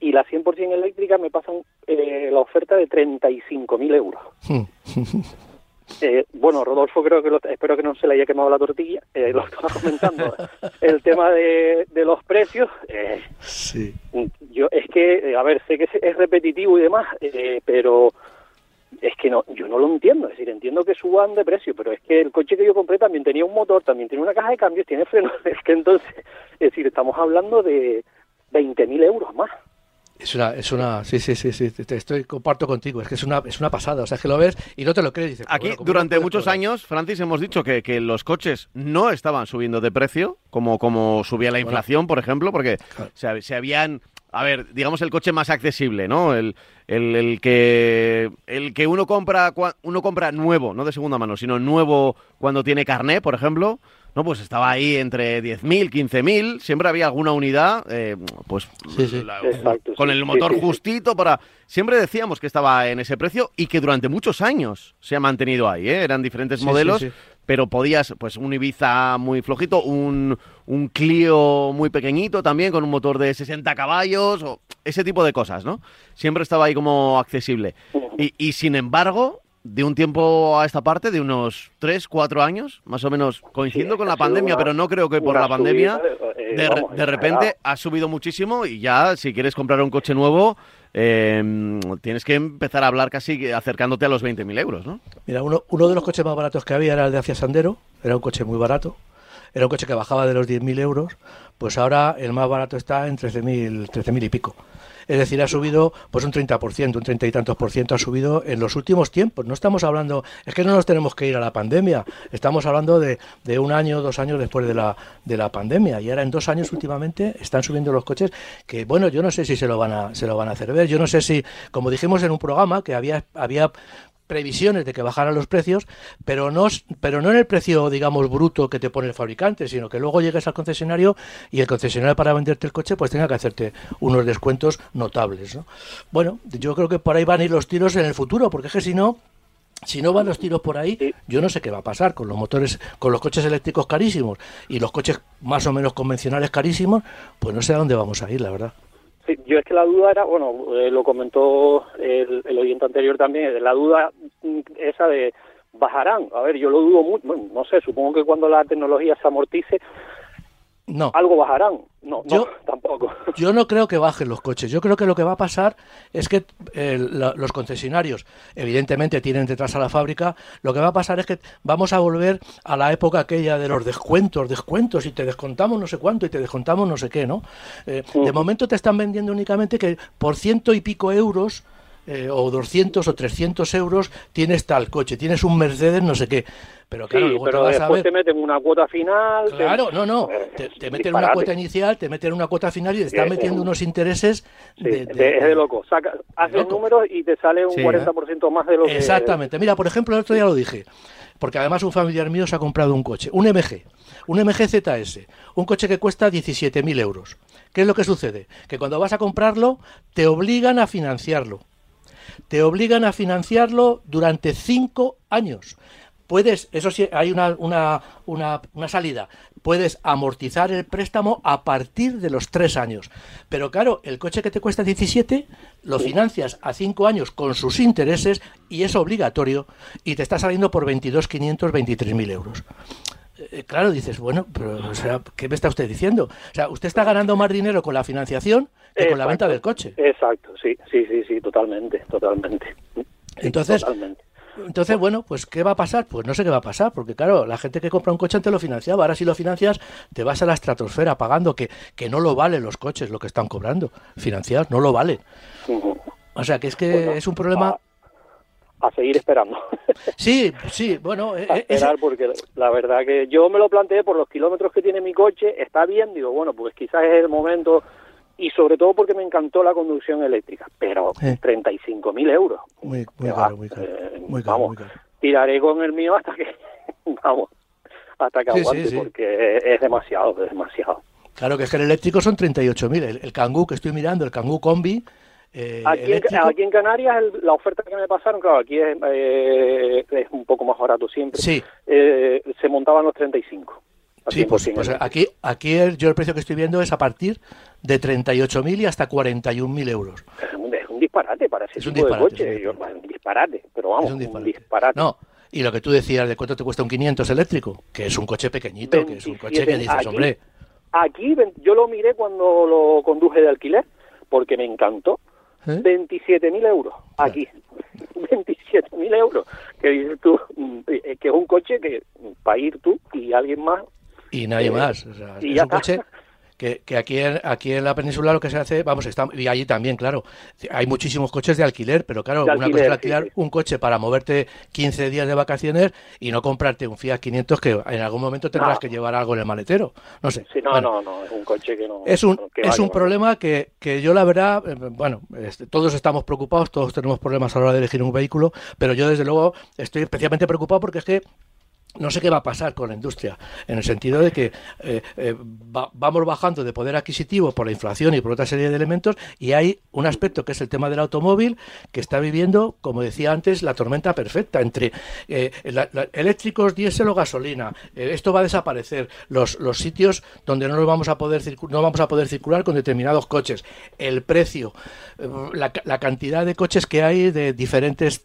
Y la 100% eléctrica me pasan eh, la oferta de 35.000 euros. <laughs> Eh, bueno, Rodolfo, creo que lo- espero que no se le haya quemado la tortilla. eh, lo estaba comentando. <laughs> El tema de, de los precios. eh, Sí. yo es que, eh, a ver, sé que es, es repetitivo y demás, eh, pero es que no, yo no lo entiendo, es decir, entiendo que suban de precio, pero es que el coche que yo compré también tenía un motor, también tiene una caja de cambios, tiene frenos, <laughs> es que entonces, es decir, estamos hablando de 20.000 euros más. Es una, es una, sí, sí, sí, sí, te estoy, comparto contigo, es que es una, es una pasada, o sea, es que lo ves y no te lo crees. Dices, Aquí, bueno, ¿cómo durante muchos probar? años, Francis, hemos dicho que, que los coches no estaban subiendo de precio, como, como subía la inflación, por ejemplo, porque Claro. se, se habían, a ver, digamos el coche más accesible, ¿no? El, el, el que el que uno compra uno compra nuevo, no de segunda mano, sino nuevo cuando tiene carné, por ejemplo. No, pues estaba ahí entre 10.000, 15.000, siempre había alguna unidad, eh, pues Sí, sí. la- Exacto, con sí, el motor sí, sí. justito para... Siempre decíamos que estaba en ese precio y que durante muchos años se ha mantenido ahí, ¿eh? Eran diferentes Sí, modelos, sí, sí. pero podías, pues un Ibiza muy flojito, un, un Clio muy pequeñito también, con un motor de 60 caballos, o ese tipo de cosas, ¿no? Siempre estaba ahí como accesible. Y, y sin embargo, de un tiempo a esta parte, de unos 3, 4 años, más o menos, coincidiendo Sí, con la pandemia, una- pero no creo que por la pandemia, subida, eh, de, vamos, de repente ha subido muchísimo y ya si quieres comprar un coche nuevo, eh, tienes que empezar a hablar casi que acercándote a los 20.000 euros, ¿no? Mira, uno, uno de los coches más baratos que había era el de Hacia Sandero, era un coche muy barato, era un coche que bajaba de los 10.000 euros, pues ahora el más barato está en 13.000 13.000 y pico. Es decir, ha subido pues un 30%, un 30 y tantos por ciento ha subido en los últimos tiempos. No estamos hablando, es que no nos tenemos que ir a la pandemia, estamos hablando de, de un año, dos años después de la, de la pandemia. Y ahora en dos años últimamente están subiendo los coches que, bueno, yo no sé si se lo van a, se lo van a hacer ver. Yo no sé si, como dijimos en un programa, que había, había previsiones de que bajaran los precios, pero no, pero no en el precio, digamos, bruto que te pone el fabricante, sino que luego llegues al concesionario y el concesionario para venderte el coche pues tenga que hacerte unos descuentos notables. ¿no? Bueno, yo creo que por ahí van a ir los tiros en el futuro, porque es que si no, si no van los tiros por ahí, yo no sé qué va a pasar con los motores, con los coches eléctricos carísimos y los coches más o menos convencionales carísimos, pues no sé a dónde vamos a ir, la verdad. Sí, yo es que la duda era, bueno, eh, lo comentó el, el oyente anterior también, la duda mm, esa de bajarán. A ver, yo lo dudo mucho, bueno, no sé, supongo que cuando la tecnología se amortice, No. algo bajarán. No, no, Yo- <laughs> tampoco. Yo no creo que bajen los coches. Yo creo que lo que va a pasar es que eh, la- los concesionarios, evidentemente, tienen detrás a la fábrica. Lo que va a pasar es que vamos a volver a la época aquella de los descuentos, descuentos, y te descontamos no sé cuánto y te descontamos no sé qué, ¿no? Eh, De momento te están vendiendo únicamente que por ciento y pico euros. Eh, o 200 o 300 euros tienes tal coche, tienes un Mercedes no sé qué, pero claro, sí, luego te pero vas a después ver te meten una cuota final. te- Claro, no, no. Eh, Te, te es meten una cuota inicial, te meten una cuota final y te están Eh, metiendo unos intereses Sí, de, de- de- es de loco. Saca, haces loco. números y te sale un Sí, 40% más de lo que... Exactamente. Mira, por ejemplo, el otro día lo dije, porque además un familiar mío se ha comprado un coche, un MG, un MG ZS, un coche que cuesta 17.000 euros. ¿Qué es lo que sucede? Que cuando vas a comprarlo, te obligan a financiarlo. Te obligan a financiarlo durante cinco años. Puedes, eso sí, hay una, una, una, una salida. Puedes amortizar el préstamo a partir de los tres años. Pero claro, el coche que te cuesta 17 lo financias a cinco años con sus intereses y es obligatorio y te está saliendo por 22.500, 23.000 euros. Eh, claro, dices, bueno, pero, o sea, ¿qué me está usted diciendo? O sea, usted está ganando más dinero con la financiación que con la venta del coche. Exacto, sí, sí, sí, sí, totalmente, totalmente. Entonces, totalmente. Entonces, bueno, pues ¿qué va a pasar? Pues no sé qué va a pasar, porque claro, la gente que compra un coche antes lo financiaba, ahora si lo financias te vas a la estratosfera pagando que, que no lo valen los coches lo que están cobrando, financiados, no lo valen. O sea, que es que Bueno, es un problema... A, a seguir esperando. <laughs> Sí, sí, bueno, eh, a eh, ese- esperar porque la verdad que yo me lo planteé por los kilómetros que tiene mi coche, está bien, digo, bueno, pues quizás es el momento y sobre todo porque me encantó la conducción eléctrica, pero Sí. 35.000 euros. muy, muy caro, muy caro, eh, muy caro, vamos, muy caro. tiraré con el mío hasta que, <laughs> vamos, hasta que Sí, aguante sí. porque es demasiado, es demasiado. Claro que es que el eléctrico son 38.000, el, el Kangoo que estoy mirando, el Kangoo Combi, eh, Aquí en, eléctrico, aquí en Canarias el- la oferta que me pasaron, claro, aquí es, eh, es un poco más barato siempre, sí, eh, se montaban los 35. al Sí, pues, 100% pues aquí, aquí el, yo el precio que estoy viendo es a partir de 38.000 y hasta 41.000 euros. Es un, es un disparate para ese Es un tipo disparate, de coche. es un disparate. disparate, pero vamos, es un un disparate. disparate. No, y lo que tú decías de cuánto te cuesta un 500 eléctrico, que es un coche pequeñito, que es un coche que 27. dices, Aquí- hombre, Aquí yo lo miré cuando lo conduje de alquiler, porque me encantó. ¿Eh? 27.000 euros aquí. 27.000 <laughs> euros, que dices tú, eh, que es un coche que para ir tú y alguien más. Y nadie eh, más. O sea, y es ya un coche que, que aquí, en, aquí en la península lo que se hace, vamos, está, y allí también, claro, hay muchísimos coches de alquiler, pero claro, una cosa es alquilar sí, un coche para moverte 15 días de vacaciones y no comprarte un Fiat 500 que en algún momento tendrás No. que llevar algo en el maletero. No sé. Sí, no, Bueno, no, no, es un coche que no. es un, que es problema que, que yo la verdad, eh, bueno, este, todos estamos preocupados, todos tenemos problemas a la hora de elegir un vehículo, pero yo desde luego estoy especialmente preocupado porque es que no sé qué va a pasar con la industria, en el sentido de que eh, eh, va- vamos bajando de poder adquisitivo por la inflación y por otra serie de elementos, y hay un aspecto que es el tema del automóvil, que está viviendo, como decía antes, la tormenta perfecta entre eh, eléctricos, diésel o gasolina. Esto va a desaparecer. Los, los sitios donde no nos vamos a poder no vamos a poder circular con determinados coches. El precio, la, la cantidad de coches que hay de diferentes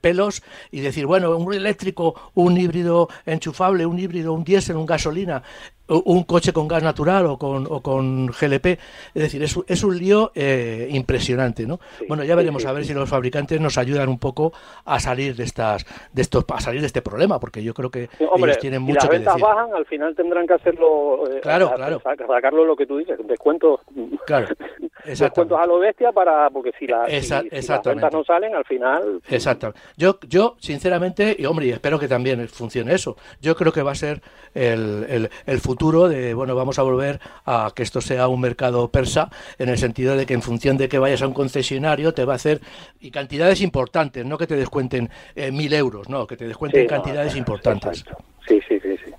pelos y decir, bueno, un eléctrico, un híbrido enchufable, un híbrido, un diésel, un gasolina, un coche con gas natural o con, o con GLP. Es decir, es, un- es un lío eh, impresionante, ¿no? Sí, bueno, ya veremos sí, a ver si los fabricantes nos ayudan un poco a salir de estas, de estos, a salir de este problema, porque yo creo que Hombre, ellos tienen si mucho las que ventas decir. bajan, al final tendrán que hacerlo. eh, Claro, a- claro. sa- Sacarlo lo que tú dices, descuentos. Claro, <laughs> Descuentos a lo bestia para. Porque si, la, si- Esa- si las ventas no salen, al final. Exactamente. Yo, yo sinceramente, y hombre, y espero que también funcione eso. Yo creo que va a ser el, el, el futuro de, bueno, vamos a volver a que esto sea un mercado persa, en el sentido de que en función de que vayas a un concesionario te va a hacer y cantidades importantes, no que te descuenten eh, mil euros, no, que te descuenten Sí, no, cantidades importantes. exacto. Sí, sí, sí, sí.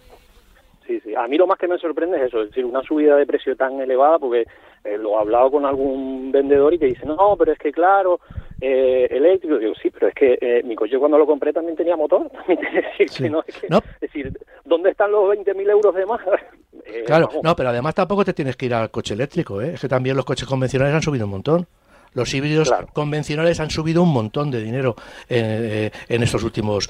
Sí, sí. A mí lo más que me sorprende es eso, es decir, una subida de precio tan elevada, porque eh, lo he hablado con algún vendedor y te dice, no, pero es que claro, eh, eléctrico. Digo, sí, pero es que eh, mi coche cuando lo compré también tenía motor. <laughs> También decir, Sí. que no, es, que- No. es decir, ¿dónde están los 20.000 euros de más? <laughs> Eh, Claro, vamos. no, pero además tampoco te tienes que ir al coche eléctrico, ¿eh? es que también los coches convencionales han subido un montón. Los híbridos Claro. convencionales han subido un montón de dinero eh, en estos últimos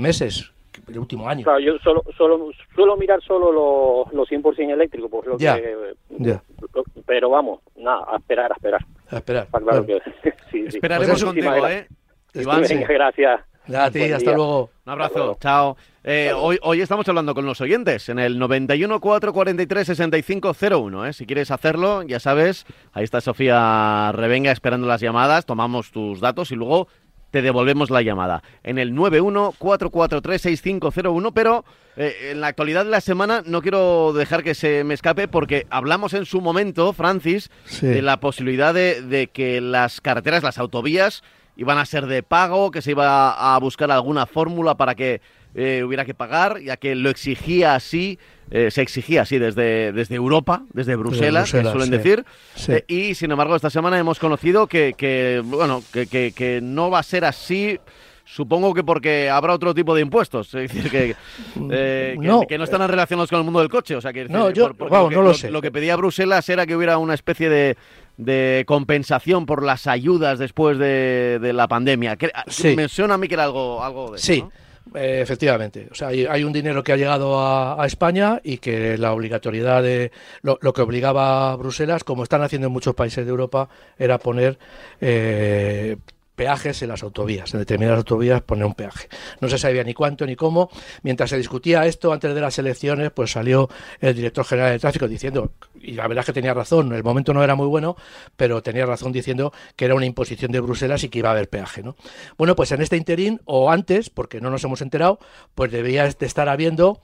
meses, el último año. Claro, yo solo, solo suelo mirar solo los, los 100% eléctricos, pues lo Ya, que... ya. lo- pero vamos, nada, a esperar, a esperar. A esperar. Claro Bueno, que... <laughs> sí, sí. Esperaremos Pues contigo, muchísimas ¿eh? gracias. Iván, Sí. Gracias. a ti, hasta día. luego. Un abrazo, luego. chao. Eh, hoy, hoy estamos hablando con los oyentes en el 91 443 6501. ¿eh? Si quieres hacerlo, ya sabes, ahí está Sofía Revenga esperando las llamadas. Tomamos tus datos y luego te devolvemos la llamada. En el 91 443 6501. Pero eh, en la actualidad de la semana no quiero dejar que se me escape porque hablamos en su momento, Francis, Sí. de la posibilidad de, de que las carreteras, las autovías, iban a ser de pago, que se iba a buscar alguna fórmula para que eh, hubiera que pagar, ya que lo exigía así, eh, se exigía así desde, desde Europa, desde Bruselas, Bruselas, suelen sí. decir. Sí. Eh, y sin embargo, esta semana hemos conocido que, que, bueno, que, que- que no va a ser así. Supongo que porque habrá otro tipo de impuestos, es decir, que, <laughs> eh, que, No. que no estarán relacionados con el mundo del coche. O sea, que, No, decir, yo- lo que, no lo sé. Lo que pedía Bruselas era que hubiera una especie de, de compensación por las ayudas después de, de la pandemia. Que- Sí. Me suena a mí que era algo, algo de eso, Sí, ¿no? Eh, efectivamente. O sea, hay, un dinero que ha llegado a, a España y que la obligatoriedad de lo, lo que obligaba a Bruselas, como están haciendo en muchos países de Europa, era poner eh, peajes en las autovías, en determinadas autovías poner un peaje. No se sabía ni cuánto ni cómo. Mientras se discutía esto antes de las elecciones, pues salió el director general de tráfico diciendo, y la verdad es que tenía razón, el momento no era muy bueno, pero tenía razón diciendo que era una imposición de Bruselas y que iba a haber peaje, ¿no? Bueno, pues en este interín, o antes, porque no nos hemos enterado, pues debía de estar habiendo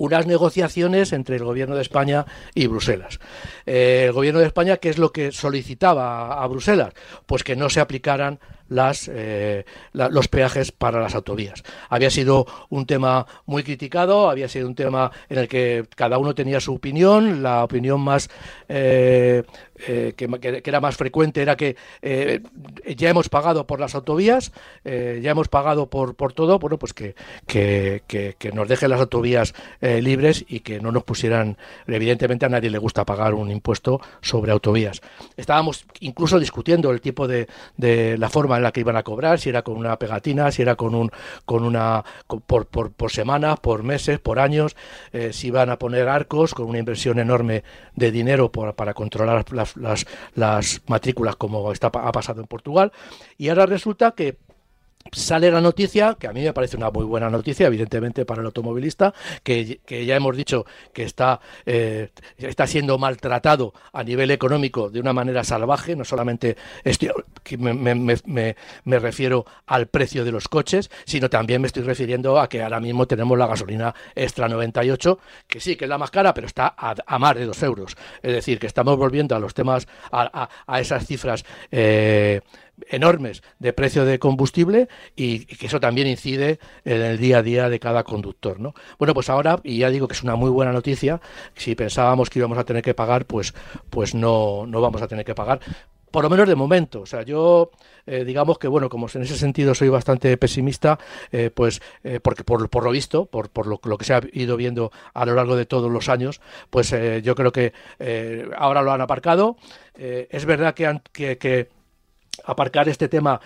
unas negociaciones entre el gobierno de España y Bruselas. Eh, el gobierno de España, ¿qué es lo que solicitaba a, a Bruselas? Pues que no se aplicaran las, eh, los peajes para las autovías. Había sido un tema muy criticado, había sido un tema en el que cada uno tenía su opinión, la opinión más eh, eh, que, que- era más frecuente era que ya hemos pagado por las autovías, ya hemos pagado por, por todo, bueno, pues que, que, que- nos dejen las autovías libres y que no nos pusieran, evidentemente a nadie le gusta pagar un impuesto sobre autovías. Estábamos incluso discutiendo el tipo de, de la forma en la que iban a cobrar, si era con una pegatina, si era con un con una por, por, por semanas, por meses, por años, eh, si iban a poner arcos con una inversión enorme de dinero para controlar las, las, las matrículas como está, ha pasado en Portugal. Y ahora resulta que sale la noticia, que a mí me parece una muy buena noticia, evidentemente para el automovilista, que, ya hemos dicho que está, eh, está siendo maltratado a nivel económico de una manera salvaje, no solamente estoy, me, me, me, refiero al precio de los coches, sino también me estoy refiriendo a que ahora mismo tenemos la gasolina extra 98, que sí, que es la más cara, pero está a, más de dos euros. Es decir, que estamos volviendo a los temas, a, a, esas cifras. Eh, enormes de precio de combustible y, que eso también incide en el día a día de cada conductor, ¿no? Bueno, pues ahora, y ya digo que es una muy buena noticia, si pensábamos que íbamos a tener que pagar, pues, pues no, no vamos a tener que pagar por lo menos de momento. O sea, yo eh, digamos que, bueno, como en ese sentido soy bastante pesimista, eh, pues eh, porque por, por, lo visto, por, por lo, que se ha ido viendo a lo largo de todos los años, pues yo creo que ahora lo han aparcado. es verdad que, que, que aparcar este tema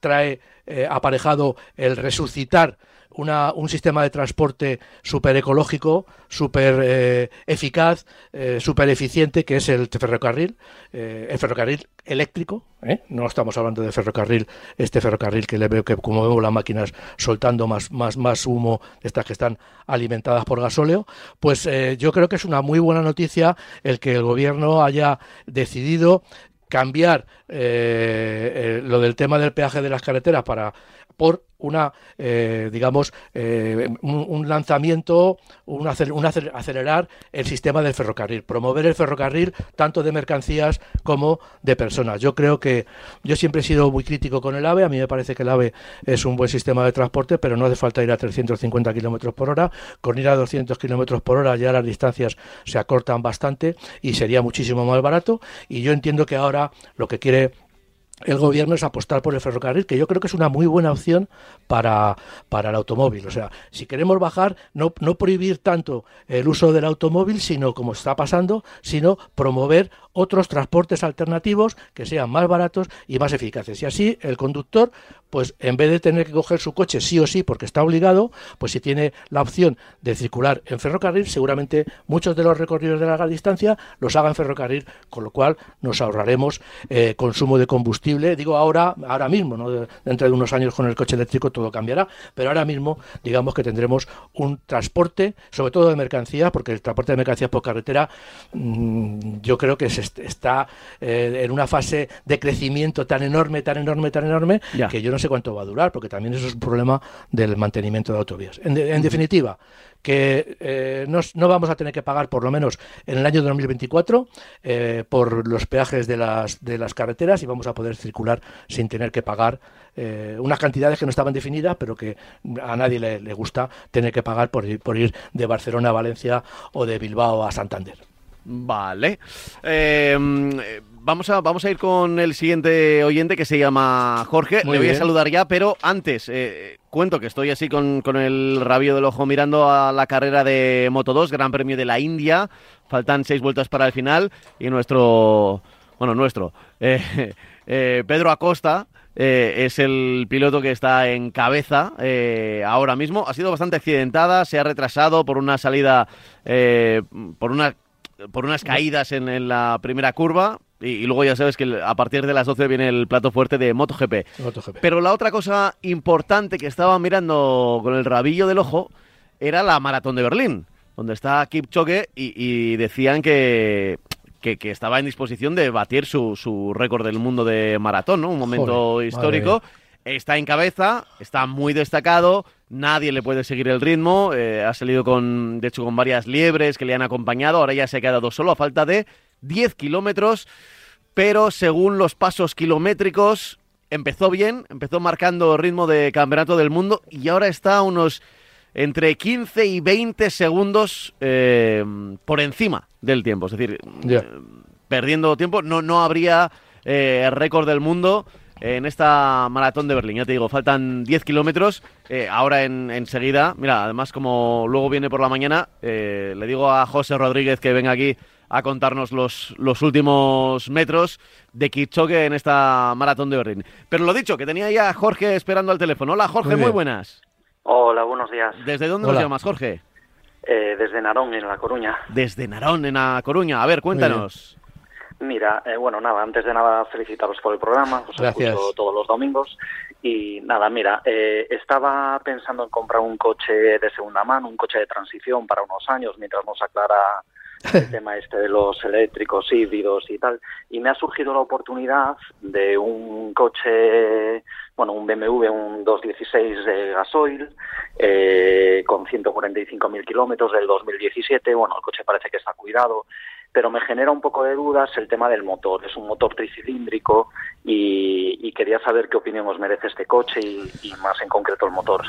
trae eh, aparejado el resucitar una, un sistema de transporte súper ecológico, súper eh, eficaz, eh, súper eficiente, que es el ferrocarril, el ferrocarril eléctrico, no estamos hablando de ferrocarril, este ferrocarril que le veo que como vemos las máquinas soltando más, más, más humo, estas que están alimentadas por gasóleo, pues yo creo que es una muy buena noticia el que el gobierno haya decidido cambiar eh, eh, lo del tema del peaje de las carreteras para por una, eh, digamos, eh, un, lanzamiento, un, acelerar el sistema del ferrocarril, promover el ferrocarril tanto de mercancías como de personas. Yo creo que yo siempre he sido muy crítico con el AVE, a mí me parece que el AVE es un buen sistema de transporte, pero no hace falta ir a 350 kilómetros por hora, con ir a 200 kilómetros por hora ya las distancias se acortan bastante y sería muchísimo más barato y yo entiendo que ahora lo que quiere el gobierno es apostar por el ferrocarril, que yo creo que es una muy buena opción para, para el automóvil. O sea, si queremos bajar, no, no prohibir tanto el uso del automóvil, sino como está pasando, sino promover otros transportes alternativos que sean más baratos y más eficaces. Y así el conductor, pues en vez de tener que coger su coche sí o sí porque está obligado, pues si tiene la opción de circular en ferrocarril, seguramente muchos de los recorridos de larga distancia los haga en ferrocarril, con lo cual nos ahorraremos eh, consumo de combustible. Digo ahora, ahora mismo, ¿no? dentro de unos años con el coche eléctrico todo cambiará, pero ahora mismo digamos que tendremos un transporte, sobre todo de mercancías, porque el transporte de mercancías por carretera mm, yo creo que es está eh, en una fase de crecimiento tan enorme, tan enorme, tan enorme, que yo no sé cuánto va a durar, porque también eso es un problema del mantenimiento de autovías. En, definitiva, que eh, no, vamos a tener que pagar por lo menos en el año 2024 eh, por los peajes de las, de las carreteras y vamos a poder circular sin tener que pagar unas cantidades que no estaban definidas, pero que a nadie le, le gusta tener que pagar por por ir de Barcelona a Valencia o de Bilbao a Santander. Vale. Em, vamos, a, vamos a ir con el siguiente oyente que se llama Jorge. Le voy a saludar ya, pero antes, eh, cuento que estoy así con, el rabio del ojo mirando a la carrera de Moto 2, Gran Premio de la India. Faltan seis vueltas para el final y nuestro, bueno, nuestro, <laughs> eh, eh, Pedro Acosta. es el piloto que está en cabeza ahora mismo. Ha sido bastante accidentada, se ha retrasado por una salida, por una por unas caídas en, la primera curva. Y, luego ya sabes que a partir de las 12 viene el plato fuerte de MotoGP. Pero la otra cosa importante que estaba mirando con el rabillo del ojo era la maratón de Berlín, donde está Kipchoge y, y decían que, que, estaba en disposición de batir su, su récord del mundo de maratón, ¿no? Un momento histórico. Está en cabeza, está muy destacado, nadie le puede seguir el ritmo, eh, ha salido con, de hecho, con varias liebres que le han acompañado, ahora ya se ha quedado solo a falta de 10 kilómetros, pero según los pasos kilométricos, empezó bien, empezó marcando ritmo de campeonato del mundo y ahora está a unos entre 15 y 20 segundos eh, por encima del tiempo, es decir, eh, perdiendo tiempo, no, no habría récord del mundo en esta maratón de Berlín. Ya te digo, faltan 10 kilómetros. Eh, ahora en, enseguida, mira, además como luego viene por la mañana, eh, le digo a José Rodríguez que venga aquí a contarnos los, los últimos metros de Kipchoge en esta maratón de Berlín. Pero lo dicho, que tenía ya a Jorge esperando al teléfono. Hola Jorge, muy, buenas. Hola, buenos días. ¿Desde dónde nos llamas, Jorge? Eh, desde Narón, en La Coruña. Desde Narón, en La Coruña. A ver, cuéntanos. Mira, eh, bueno, nada, antes de nada felicitaros por el programa, os Gracias. escucho todos los domingos. Y nada, mira, eh, estaba pensando en comprar un coche de segunda mano, un coche de transición para unos años mientras nos aclara <laughs> el tema este de los eléctricos híbridos y tal. Y me ha surgido la oportunidad de un coche, bueno, un BMW, un 216 de gasoil eh, con 145.000 kilómetros del 2017, bueno, el coche parece que está cuidado, pero me genera un poco de dudas el tema del motor. Es un motor tricilíndrico y, quería saber qué opinión os merece este coche y, más en concreto el motor.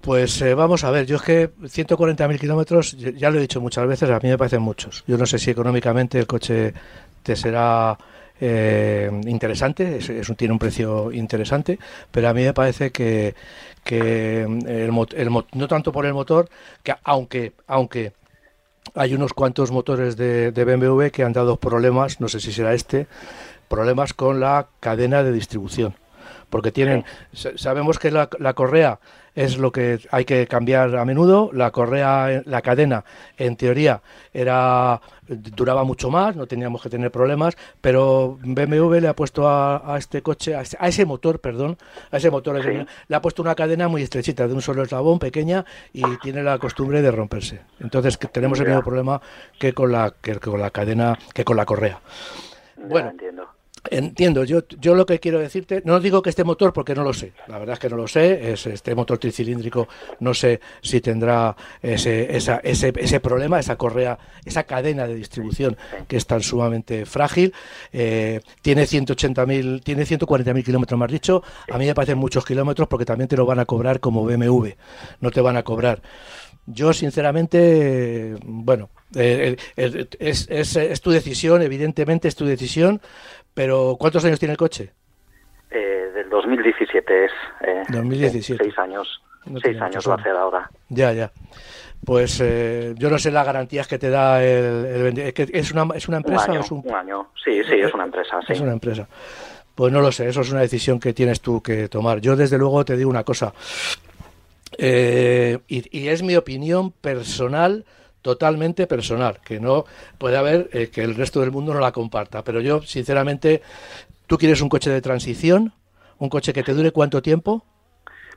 Pues eh, vamos a ver, yo es que 140.000 kilómetros, ya- lo he dicho muchas veces, a mí me parecen muchos. Yo no sé si económicamente el coche te será eh, interesante, es, tiene un precio interesante, pero a mí me parece que, que el, mo- el mo- no tanto por el motor, que aunque, aunque hay unos cuantos motores de, de BMW que han dado problemas, no sé si será este, problemas con la cadena de distribución. Porque tienen, sa- sabemos que la, la correa es lo que hay que cambiar a menudo. La correa, la cadena, en teoría, era duraba mucho más, no teníamos que tener problemas, pero BMW le ha puesto a, a este coche, a ese, a ese motor, perdón, a ese motor, Sí. le ha puesto una cadena muy estrechita, de un solo eslabón, pequeña, y tiene la costumbre de romperse. Entonces que tenemos el mismo problema que con la que con la cadena, que con la correa. Ya Bueno. entiendo. Entiendo, yo, yo lo que quiero decirte, no digo que este motor porque no lo sé, la verdad es que no lo sé, es este motor tricilíndrico, no sé si tendrá ese, ese, ese problema, esa correa, esa cadena de distribución que es tan sumamente frágil, eh, tiene 180.000, tiene 140.000 kilómetros más dicho, a mí me parecen muchos kilómetros porque también te lo van a cobrar como BMW, no te van a cobrar. Yo, sinceramente, bueno, eh, es, es, es tu decisión, evidentemente es tu decisión, pero ¿cuántos años tiene el coche? Eh, del 2017 es. Eh, 2017. Seis años. No seis años va a hacer ahora. Ya, ya. Pues eh, yo no sé las garantías que te da el, el es que es una es una Un empresa año, o es un un año. Sí, sí, es una empresa, sí. es una empresa. Pues no lo sé, eso es una decisión que tienes tú que tomar. Yo desde luego te digo una cosa, eh, y, y es mi opinión personal, totalmente personal, que no puede haber eh, que el resto del mundo no la comparta, pero yo sinceramente, ¿tú quieres un coche de transición? ¿Un coche que te dure cuánto tiempo?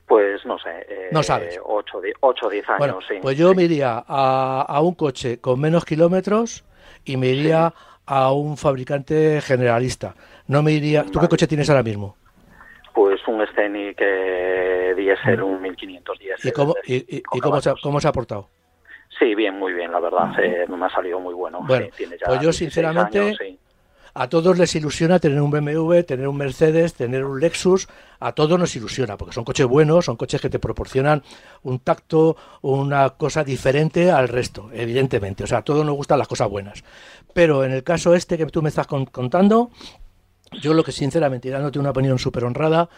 Pues no sé. Eh, No sabes. 8 o 10 años, Bueno, sí. pues yo sí. me iría a, a un coche con menos kilómetros y me iría a un fabricante generalista. No me iría. ¿Tú qué coche tienes ahora mismo? Pues un Scenic eh, diésel, un 1500 diésel. Mm. ¿Y cómo, y, y- y cómo, se, cómo se ha portado? Sí, bien, muy bien, la verdad. eh, me ha salido muy bueno. Bueno, sí, tiene ya pues yo 16 sinceramente- años, sí. A todos les ilusiona tener un BMW, tener un Mercedes, tener un Lexus. A todos nos ilusiona, porque son coches buenos, son coches que te proporcionan un tacto, una cosa diferente al resto, evidentemente. O sea, a todos nos gustan las cosas buenas. Pero en el caso este que tú me estás con- contando, yo lo que sinceramente, y dándote una opinión súper honrada,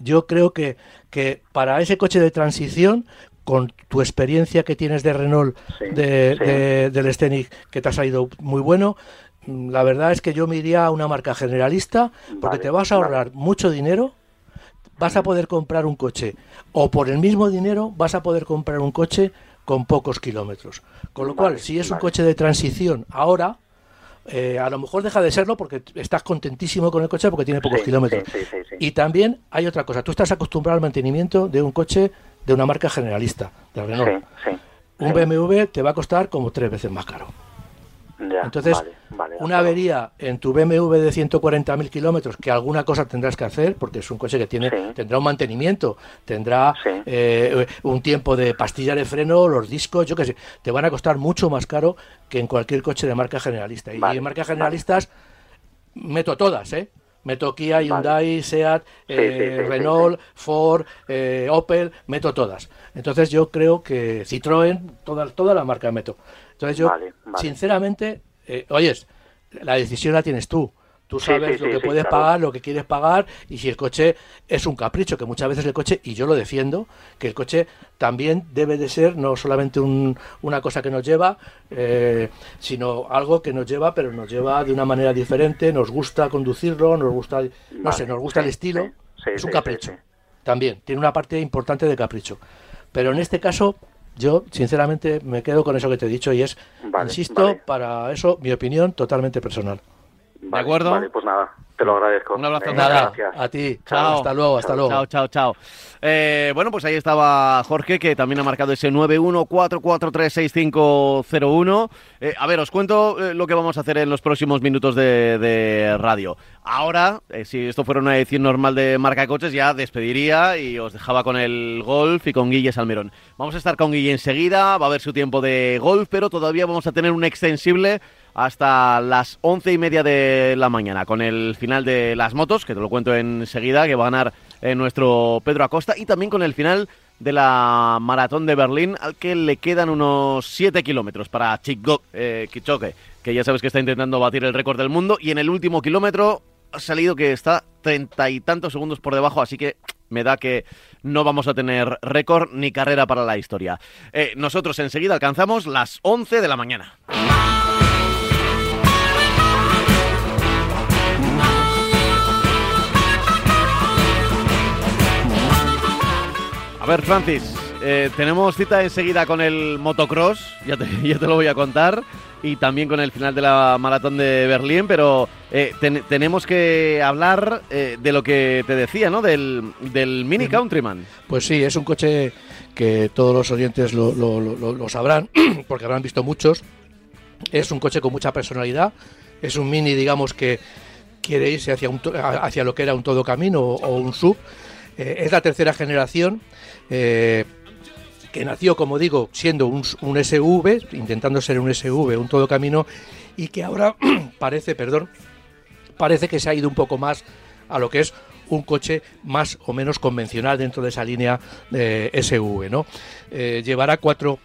yo creo que, que para ese coche de transición, con tu experiencia que tienes de Renault, Sí, de, sí. de- del Scenic, que te ha salido muy bueno, la verdad es que yo me iría a una marca generalista, porque Vale, te vas a vale. ahorrar mucho dinero, vas a poder comprar un coche, o por el mismo dinero vas a poder comprar un coche con pocos kilómetros. Con lo cual, si es un coche de transición ahora, eh, a lo mejor deja de serlo porque estás contentísimo con el coche porque tiene pocos Sí, kilómetros. sí, sí. Y también hay otra cosa, tú estás acostumbrado al mantenimiento de un coche de una marca generalista, de Renault. Un. BMW te va a costar como tres veces más caro. Ya, Entonces, vale, vale, de una avería en tu BMW de 140.000 kilómetros, que alguna cosa tendrás que hacer, porque es un coche que tiene Sí. tendrá un mantenimiento, tendrá Sí. eh, un tiempo de pastilla de freno, los discos, yo qué sé, te van a costar mucho más caro que en cualquier coche de marca generalista. Y en marcas generalistas meto todas, ¿eh? Meto Kia. Hyundai, Seat, Sí, eh, Renault, Ford, eh, Opel, meto todas. Entonces yo creo que Citroën, toda, toda la marca meto. Entonces yo, Vale, vale. sinceramente, eh, oyes, la decisión la tienes tú. Tú sabes sí, lo que sí, puedes claro. pagar, lo que quieres pagar y si el coche es un capricho, que muchas veces el coche, y yo lo defiendo, que el coche también debe de ser no solamente un- una cosa que nos lleva, eh, sino algo que nos lleva, pero nos lleva de una manera diferente, nos gusta conducirlo, nos gusta, no sé, nos gusta el estilo, es un capricho. También, tiene una parte importante de capricho. Pero en este caso, yo sinceramente me quedo con eso que te he dicho y es, Vale, insisto, vale. para eso mi opinión totalmente personal. Vale, acuerdo? Vale, pues nada, te lo agradezco. Un abrazo. Nada, gracias. a ti. Chao. Hasta luego, hasta luego. Chao, chao, chao. Eh, bueno, pues ahí estaba Jorge, que también ha marcado ese 914436501. Eh, a ver, os cuento eh, lo que vamos a hacer en los próximos minutos de, de radio. Ahora, eh, si esto fuera una edición normal de Marca Coches, ya despediría y os dejaba con el golf y con Guille Salmerón. Vamos a estar con Guille enseguida, va a haber su tiempo de golf, pero todavía vamos a tener un extensible hasta las once y media de la mañana con el final de las motos, que te lo cuento enseguida, que va a ganar eh, nuestro Pedro Acosta, y también con el final de la maratón de Berlín, al que le quedan unos 7 kilómetros para Chico, eh, Kichoke, que ya sabes que está intentando batir el récord del mundo, y en el último kilómetro ha salido que está treinta y tantos segundos por debajo, así que me da que no vamos a tener récord ni carrera para la historia. Eh, nosotros enseguida alcanzamos las 11 de la mañana. A ver, Francis, eh, tenemos cita enseguida con el motocross, ya te, <laughs> ya te lo voy a contar, y también con el final de la maratón de Berlín, pero eh, ten- tenemos que hablar eh, de lo que te decía, ¿no? Del, del Mini Countryman. Pues sí, es un coche que todos los oyentes lo, lo- lo- lo sabrán, <clears throat> porque habrán visto muchos. Es un coche con mucha personalidad. Es un mini, digamos, que quiere irse hacia, un hacia lo que era un todo camino o, o un sub. Eh, es la tercera generación. Eh, que nació, como digo, siendo un, un SUV, intentando ser un SUV, un todo camino, y que ahora <clears throat> parece, perdón, parece que se ha ido un poco más a lo que es un coche más o menos convencional dentro de esa línea de SUV, ¿no? Eh, llevará cuatro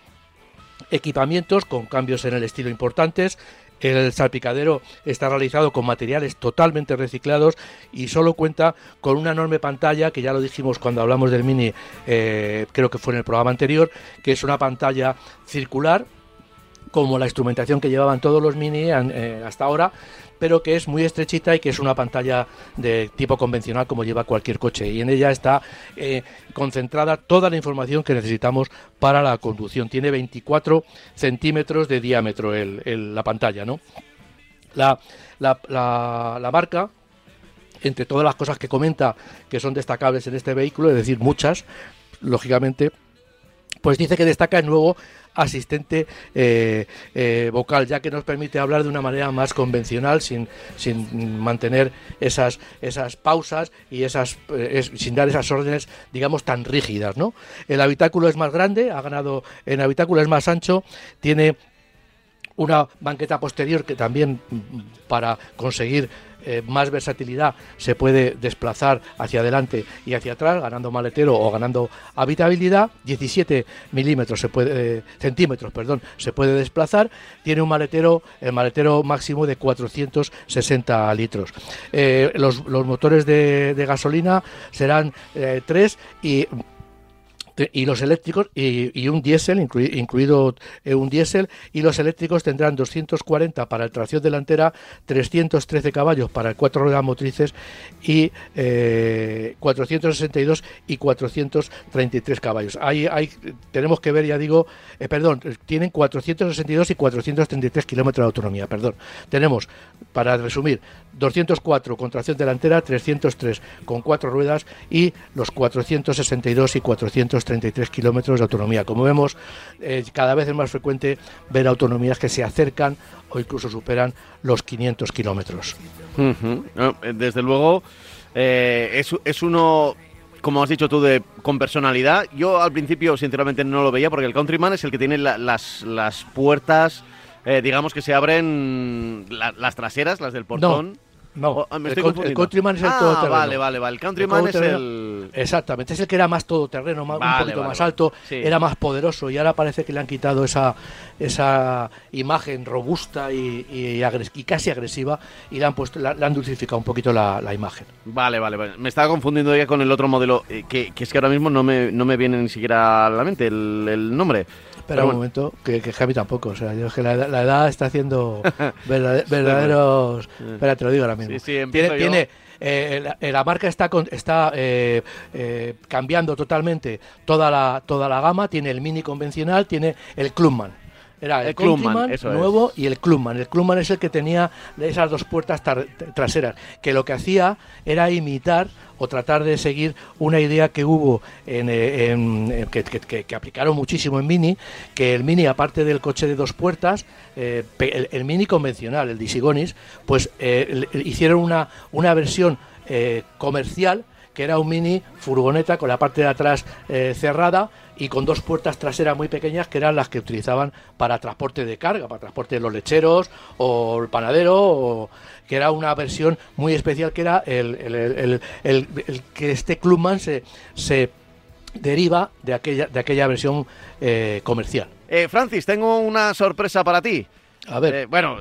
equipamientos con cambios en el estilo importantes. El salpicadero está realizado con materiales totalmente reciclados y solo cuenta con una enorme pantalla que ya lo dijimos cuando hablamos del Mini, eh, creo que fue en el programa anterior, que es una pantalla circular como la instrumentación que llevaban todos los Mini eh, hasta ahora, pero que es muy estrechita y que es una pantalla de tipo convencional como lleva cualquier coche. Y en ella está eh, concentrada toda la información que necesitamos para la conducción. Tiene 24 centímetros de diámetro el- la pantalla, ¿no? La, la- la- la marca, entre todas las cosas que comenta que son destacables en este vehículo, es decir, muchas, lógicamente, pues dice que destaca el nuevo asistente eh, eh, vocal, ya que nos permite hablar de una manera más convencional, sin, sin mantener esas, esas pausas y esas, eh, sin dar esas órdenes, digamos, tan rígidas. ¿no? El habitáculo es más grande, ha ganado, en habitáculo es más ancho, tiene una banqueta posterior que también mm, para conseguir eh, más versatilidad se puede desplazar hacia adelante y hacia atrás ganando maletero o ganando habitabilidad 17 milímetros se puede eh, centímetros perdón se puede desplazar. Tiene un maletero el maletero máximo de 460 litros. Eh, los, los motores de, gasolina serán tres y y los eléctricos y, y un diésel inclui- incluido eh, un diésel y los eléctricos tendrán 240 para el tracción delantera 313 caballos para el cuatro ruedas motrices y eh, 462 y 433 caballos. Ahí, ahí tenemos que ver ya digo eh, perdón tienen 462 y 433 kilómetros de autonomía perdón. Tenemos para resumir 204 con tracción delantera 303 con cuatro ruedas y los 462 y 433 kilómetros de autonomía. Como vemos, eh, cada vez es más frecuente ver autonomías que se acercan o incluso superan los 500 kilómetros. Eh, Desde luego, eh, es, es uno, como has dicho tú, de, con personalidad. Yo al principio, sinceramente, no lo veía porque el Countryman es el que tiene la- las, las puertas, eh, digamos que se abren la- las traseras, las del portón. No, Oh, ah, me el, estoy el. Countryman es el ah, todoterreno. vale, vale, vale. El Countryman es el... Exactamente, es el que era más todoterreno, más, Vale, un poquito vale, más vale. alto, Sí. era más poderoso y ahora parece que le han quitado esa, esa imagen robusta y, y agres- y casi agresiva y le han, puesto, la- le han dulcificado un poquito la, la imagen. Vale, vale, vale. Me estaba confundiendo ya con el otro modelo, eh, que, que es que ahora mismo no me, no me viene ni siquiera a la mente el, el nombre. Espera Pero un bueno. momento, que, que Javi tampoco. O sea, yo es que la, edad- la edad está haciendo <laughs> verdade- verdaderos. Espera, te lo digo ahora mismo. Sí, sí, tiene, yo. tiene, eh, la, eh, la marca está con- está eh, eh, cambiando totalmente toda la toda la gama. Tiene el mini convencional, tiene el Clubman. Era el, El Clubman, es. nuevo y el Clubman. El Clubman es el que tenía esas dos puertas traseras, que lo que hacía era imitar o tratar de seguir una idea que hubo en, eh, en- en- que, que- aplicaron muchísimo en Mini, que el Mini, aparte del coche de dos puertas, eh, el, el Mini convencional, el Disigonis, pues eh, le- hicieron una, una versión eh, comercial que era un mini furgoneta con la parte de atrás eh, cerrada y con dos puertas traseras muy pequeñas que eran las que utilizaban para transporte de carga, para transporte de los lecheros o el panadero, o, que era una versión muy especial que era el, el- el- que este Clubman se, se deriva de aquella, de aquella versión eh, comercial. Eh, Francis, tengo una sorpresa para ti. A ver. Eh, bueno,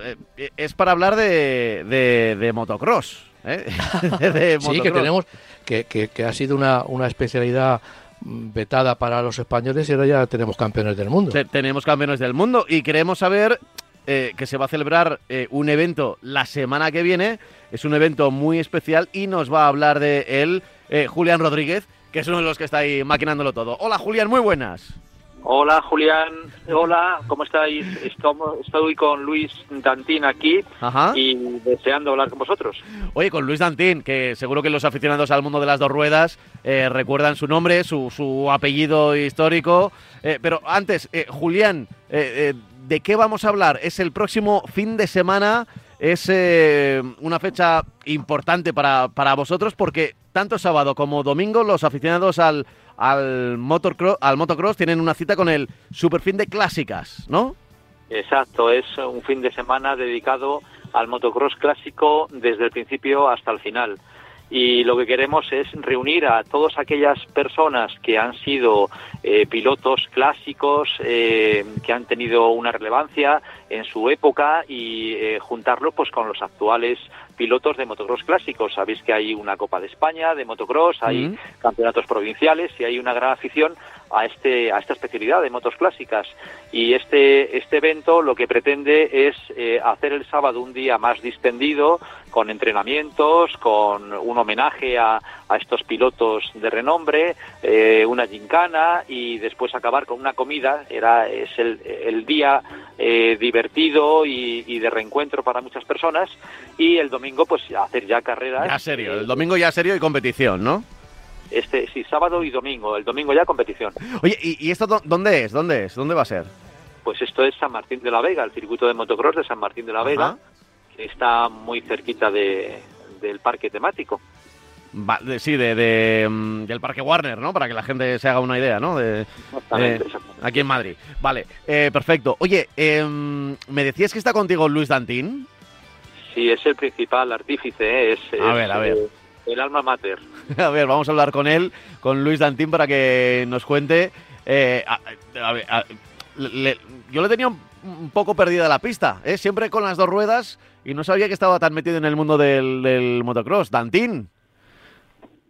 es para hablar de, de, de motocross. <laughs> De <laughs> Sí, que motocross. tenemos, que, que- que ha sido una, una especialidad vetada para los españoles y ahora ya tenemos campeones del mundo. Te- tenemos campeones del mundo y queremos saber eh, que se va a celebrar eh, un evento la semana que viene. Es un evento muy especial y nos va a hablar de él eh, Julián Rodríguez, que es uno de los que está ahí maquinándolo todo. Hola Julián, muy buenas. Hola Julián, hola, ¿cómo estáis? Estomo- Estoy con Luis Dantín aquí Ajá. y deseando hablar con vosotros. Oye, con Luis Dantín, que seguro que los aficionados al mundo de las dos ruedas eh, recuerdan su nombre, su, su apellido histórico. Eh, pero antes, eh, Julián, eh, ¿de qué vamos a hablar? Es el próximo fin de semana, es una fecha importante para, para vosotros porque tanto sábado como domingo los aficionados al, al, motocross, al motocross tienen una cita con el Superfin de Clásicas, ¿no? Exacto, es un fin de semana dedicado al motocross clásico desde el principio hasta el final. Y lo que queremos es reunir a todas aquellas personas que han sido eh, pilotos clásicos, eh, que han tenido una relevancia en su época y eh, juntarlo pues con los actuales pilotos de motocross clásicos. Sabéis que hay una Copa de España de motocross, hay Mm. campeonatos provinciales y hay una gran afición a este a esta especialidad de motos clásicas. Y este este evento lo que pretende es eh, hacer el sábado un día más distendido con entrenamientos con un homenaje a, a estos pilotos de renombre eh, una gincana y después acabar con una comida. Era es el, el día eh, divertido y, y de reencuentro para muchas personas. Y el domingo pues hacer ya carreras. Ya serio, eh, el domingo ya serio y competición, ¿no? Este sí sábado y domingo el domingo ya competición Oye, ¿y, y esto dó- dónde es? ¿Dónde es? ¿Dónde va a ser? Pues esto es San Martín de la Vega, el circuito de motocross de San Martín de la Vega, Ajá. que está muy cerquita de, del parque temático. Va- de- sí, de, de, mm, del Parque Warner, ¿no? Para que la gente se haga una idea, ¿no? De, Exactamente, eh, exactamente. aquí en Madrid. Vale, eh, perfecto. Oye, em, ¿me decías que está contigo Luis Dantín? Sí, es el principal artífice, ¿eh? es, A es, ver, a ver. El alma mater. <laughs> a ver, vamos a hablar con él, con Luis Dantín, para que nos cuente. eh, a- a yo le tenía un, un poco perdida la pista, ¿eh? Siempre con las dos ruedas y no sabía que estaba tan metido en el mundo del, del motocross. Dantín,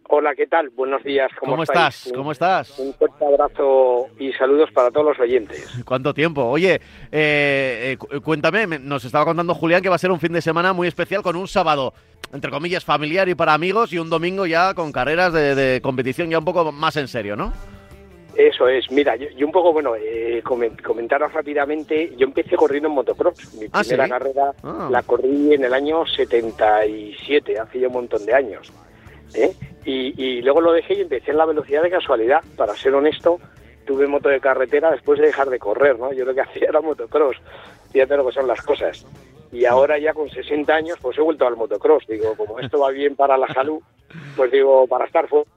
Hola, ¿qué tal? Buenos días. ¿Cómo, ¿cómo estás? ¿Cómo estás? Un fuerte abrazo y saludos para todos los oyentes. <laughs> ¿Cuánto tiempo? Oye, eh, eh, cu- cuéntame, me- nos estaba contando Julián que va a ser un fin de semana muy especial con un sábado, entre comillas, familiar y para amigos y un domingo ya con carreras de, de competición ya un poco más en serio, ¿no? Eso es. Mira, yo, yo un poco, bueno, eh, comen- comentaros rápidamente. Yo empecé corriendo en motocross. Mi Ah, primera ¿sí? carrera Ah. la corrí en el año 77, hace ya un montón de años. ¿eh? Y, y luego lo dejé y empecé en la velocidad de casualidad. Para ser honesto, tuve moto de carretera después de dejar de correr, ¿no? Yo lo que <laughs> hacía era motocross. Fíjate lo que son las cosas. Y ahora ya con 60 años, pues he vuelto al motocross. Digo, como esto va bien para la salud, pues digo, para estar fuera.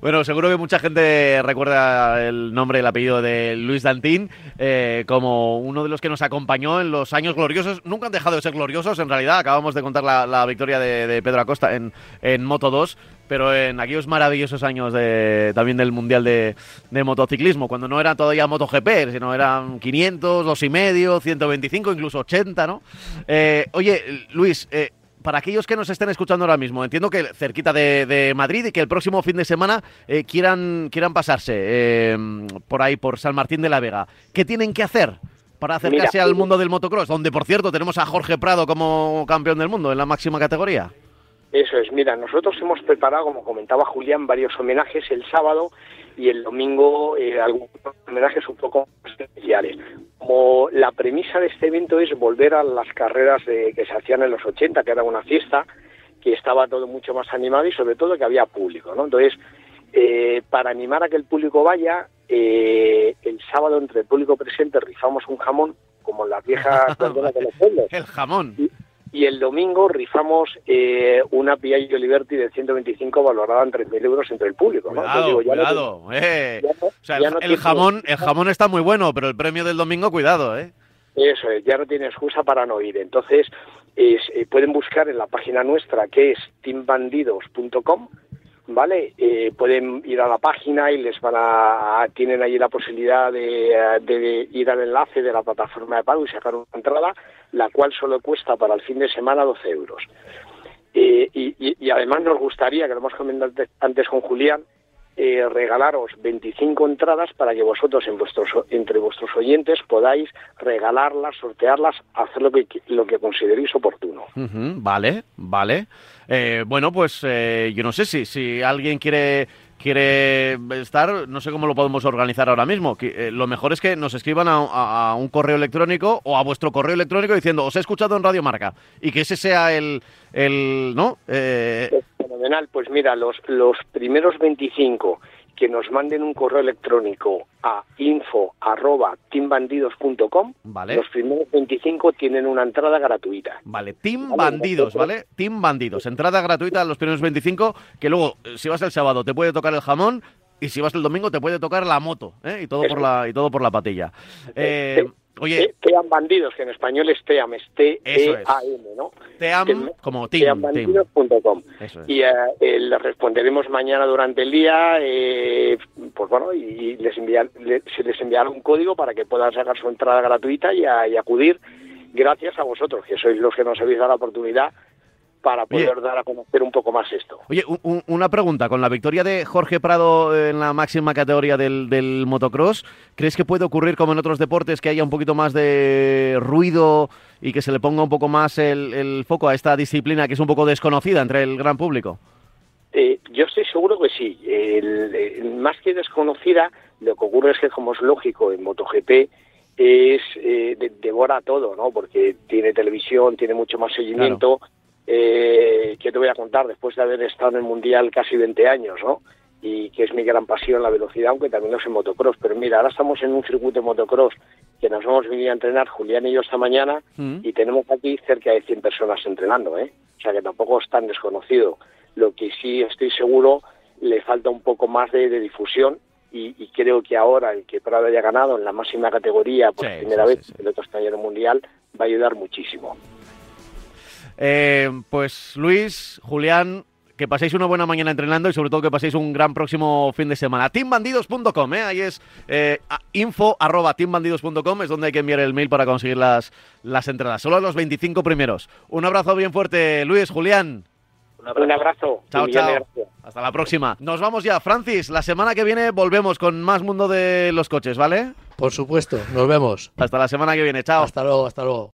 Bueno, seguro que mucha gente recuerda el nombre y el apellido de Luis Dantín eh, como uno de los que nos acompañó en los años gloriosos. Nunca han dejado de ser gloriosos, en realidad. Acabamos de contar la, victoria de, Pedro Acosta en, en Moto 2, pero en aquellos maravillosos años de, también del Mundial de, de Motociclismo, cuando no era todavía MotoGP, sino eran 500, dos y medio, 125, incluso 80, ¿no? Eh, oye, Luis, eh, para aquellos que nos estén escuchando ahora mismo, entiendo que cerquita de, de Madrid y que el próximo fin de semana eh, quieran, quieran pasarse eh, por ahí, por San Martín de la Vega. ¿Qué tienen que hacer para acercarse Mira, al mundo del motocross? Donde, por cierto, tenemos a Jorge Prado como campeón del mundo en la máxima categoría. Eso es, mira, nosotros hemos preparado, como comentaba Julián, varios homenajes el sábado y el domingo eh, algunos homenajes un poco especiales. Como la premisa de este evento es volver a las carreras de, que se hacían en los 80, que era una fiesta, que estaba todo mucho más animado y sobre todo que había público, ¿no? Entonces, eh, para animar a que el público vaya, eh, el sábado entre el público presente rifamos un jamón, como en las viejas <laughs> de los pueblos. El jamón. Y, y el domingo rifamos eh, una Piaggio Liberty de 125 valorada en 3.000 euros entre el público. ¿no? Cuidado, Entonces digo, ya no cuidado. eh. ya no- O sea, ya el, jamón, el jamón está muy bueno, pero el premio del domingo, cuidado, ¿eh? Eso es, ya no tiene excusa para no ir. Entonces, es, eh, pueden buscar en la página nuestra que es teambandidos.com, ¿vale? Eh, pueden ir a la página y les van a, tienen allí la posibilidad de, eh, de ir al enlace de la plataforma de pago y sacar una entrada, la cual solo cuesta para el fin de semana 12 euros. Eh, y, y- y además nos gustaría, que lo hemos comentado antes con Julián, eh, regalaros 25 entradas para que vosotros en vuestros, entre vuestros oyentes podáis regalarlas, sortearlas, hacer lo que, lo que consideréis oportuno. Vale, vale. Eh, bueno, pues eh, yo no sé si, si alguien quiere quiere estar, no sé cómo lo podemos organizar ahora mismo. Eh, lo mejor es que nos escriban a, a- a un correo electrónico o a vuestro correo electrónico diciendo os he escuchado en Radio Marca y que ese sea el, el ¿no? Eh, fenomenal. Pues mira, los, los primeros 25 que nos manden un correo electrónico a info@teambandidos.com, Vale. los primeros 25 tienen una entrada gratuita. Vale, Team Bandidos, ¿vale? Team Bandidos. Entrada gratuita a los primeros 25, que luego, eh, si vas el sábado, te puede tocar el jamón. Y si vas el domingo te puede tocar la moto, ¿eh? Y todo por la y todo por la patilla. Eh, oye, Te- Team Bandidos, que en español es TEAM, es T-E-A-M, ¿no? Team como Team, team. teambandidos.com. Es. Y eh, eh, les responderemos mañana durante el día, eh, pues bueno, y les enviar, le- se les enviará un código para que puedan sacar su entrada gratuita y, a- y acudir gracias a vosotros, que sois los que nos habéis dado la oportunidad para Oye. poder dar a conocer un poco más esto. Oye, un- un- una pregunta. Con la victoria de Jorge Prado en la máxima categoría del, del motocross, ¿crees que puede ocurrir como en otros deportes que haya un poquito más de ruido y que se le ponga un poco más el, el foco a esta disciplina que es un poco desconocida entre el gran público? Eh, yo estoy seguro que sí. El- el- más que desconocida, lo que ocurre es que, como es lógico, en MotoGP es eh, de- devora todo, ¿no? Porque tiene televisión, tiene mucho más seguimiento. Eh, ¿Qué te voy a contar? Después de haber estado en el Mundial casi 20 años, ¿no? Y que es mi gran pasión la velocidad, aunque también es en motocross. Pero mira, ahora estamos en un circuito de motocross que nos hemos venido a entrenar Julián y yo esta mañana Mm. y tenemos aquí cerca de 100 personas entrenando, ¿eh? O sea que tampoco es tan desconocido. Lo que sí estoy seguro le falta un poco más de, de difusión y, y creo que ahora el que Prado haya ganado en la máxima categoría por Sí, primera sí, vez sí, el español mundial va a ayudar muchísimo. Eh, pues Luis, Julián, que paséis una buena mañana entrenando y sobre todo que paséis un gran próximo fin de semana. Teambandidos.com, ¿eh? ahí es eh, info arroba teambandidos.com, es donde hay que enviar el mail para conseguir las, las entradas. Solo a los 25 primeros. Un abrazo bien fuerte, Luis, Julián. Un abrazo. Chao, chao. gracias. Hasta la próxima. Nos vamos ya. Francis, la semana que viene volvemos con más mundo de los coches, ¿vale? Por supuesto, nos vemos. Hasta la semana que viene. Chao. Hasta luego, hasta luego.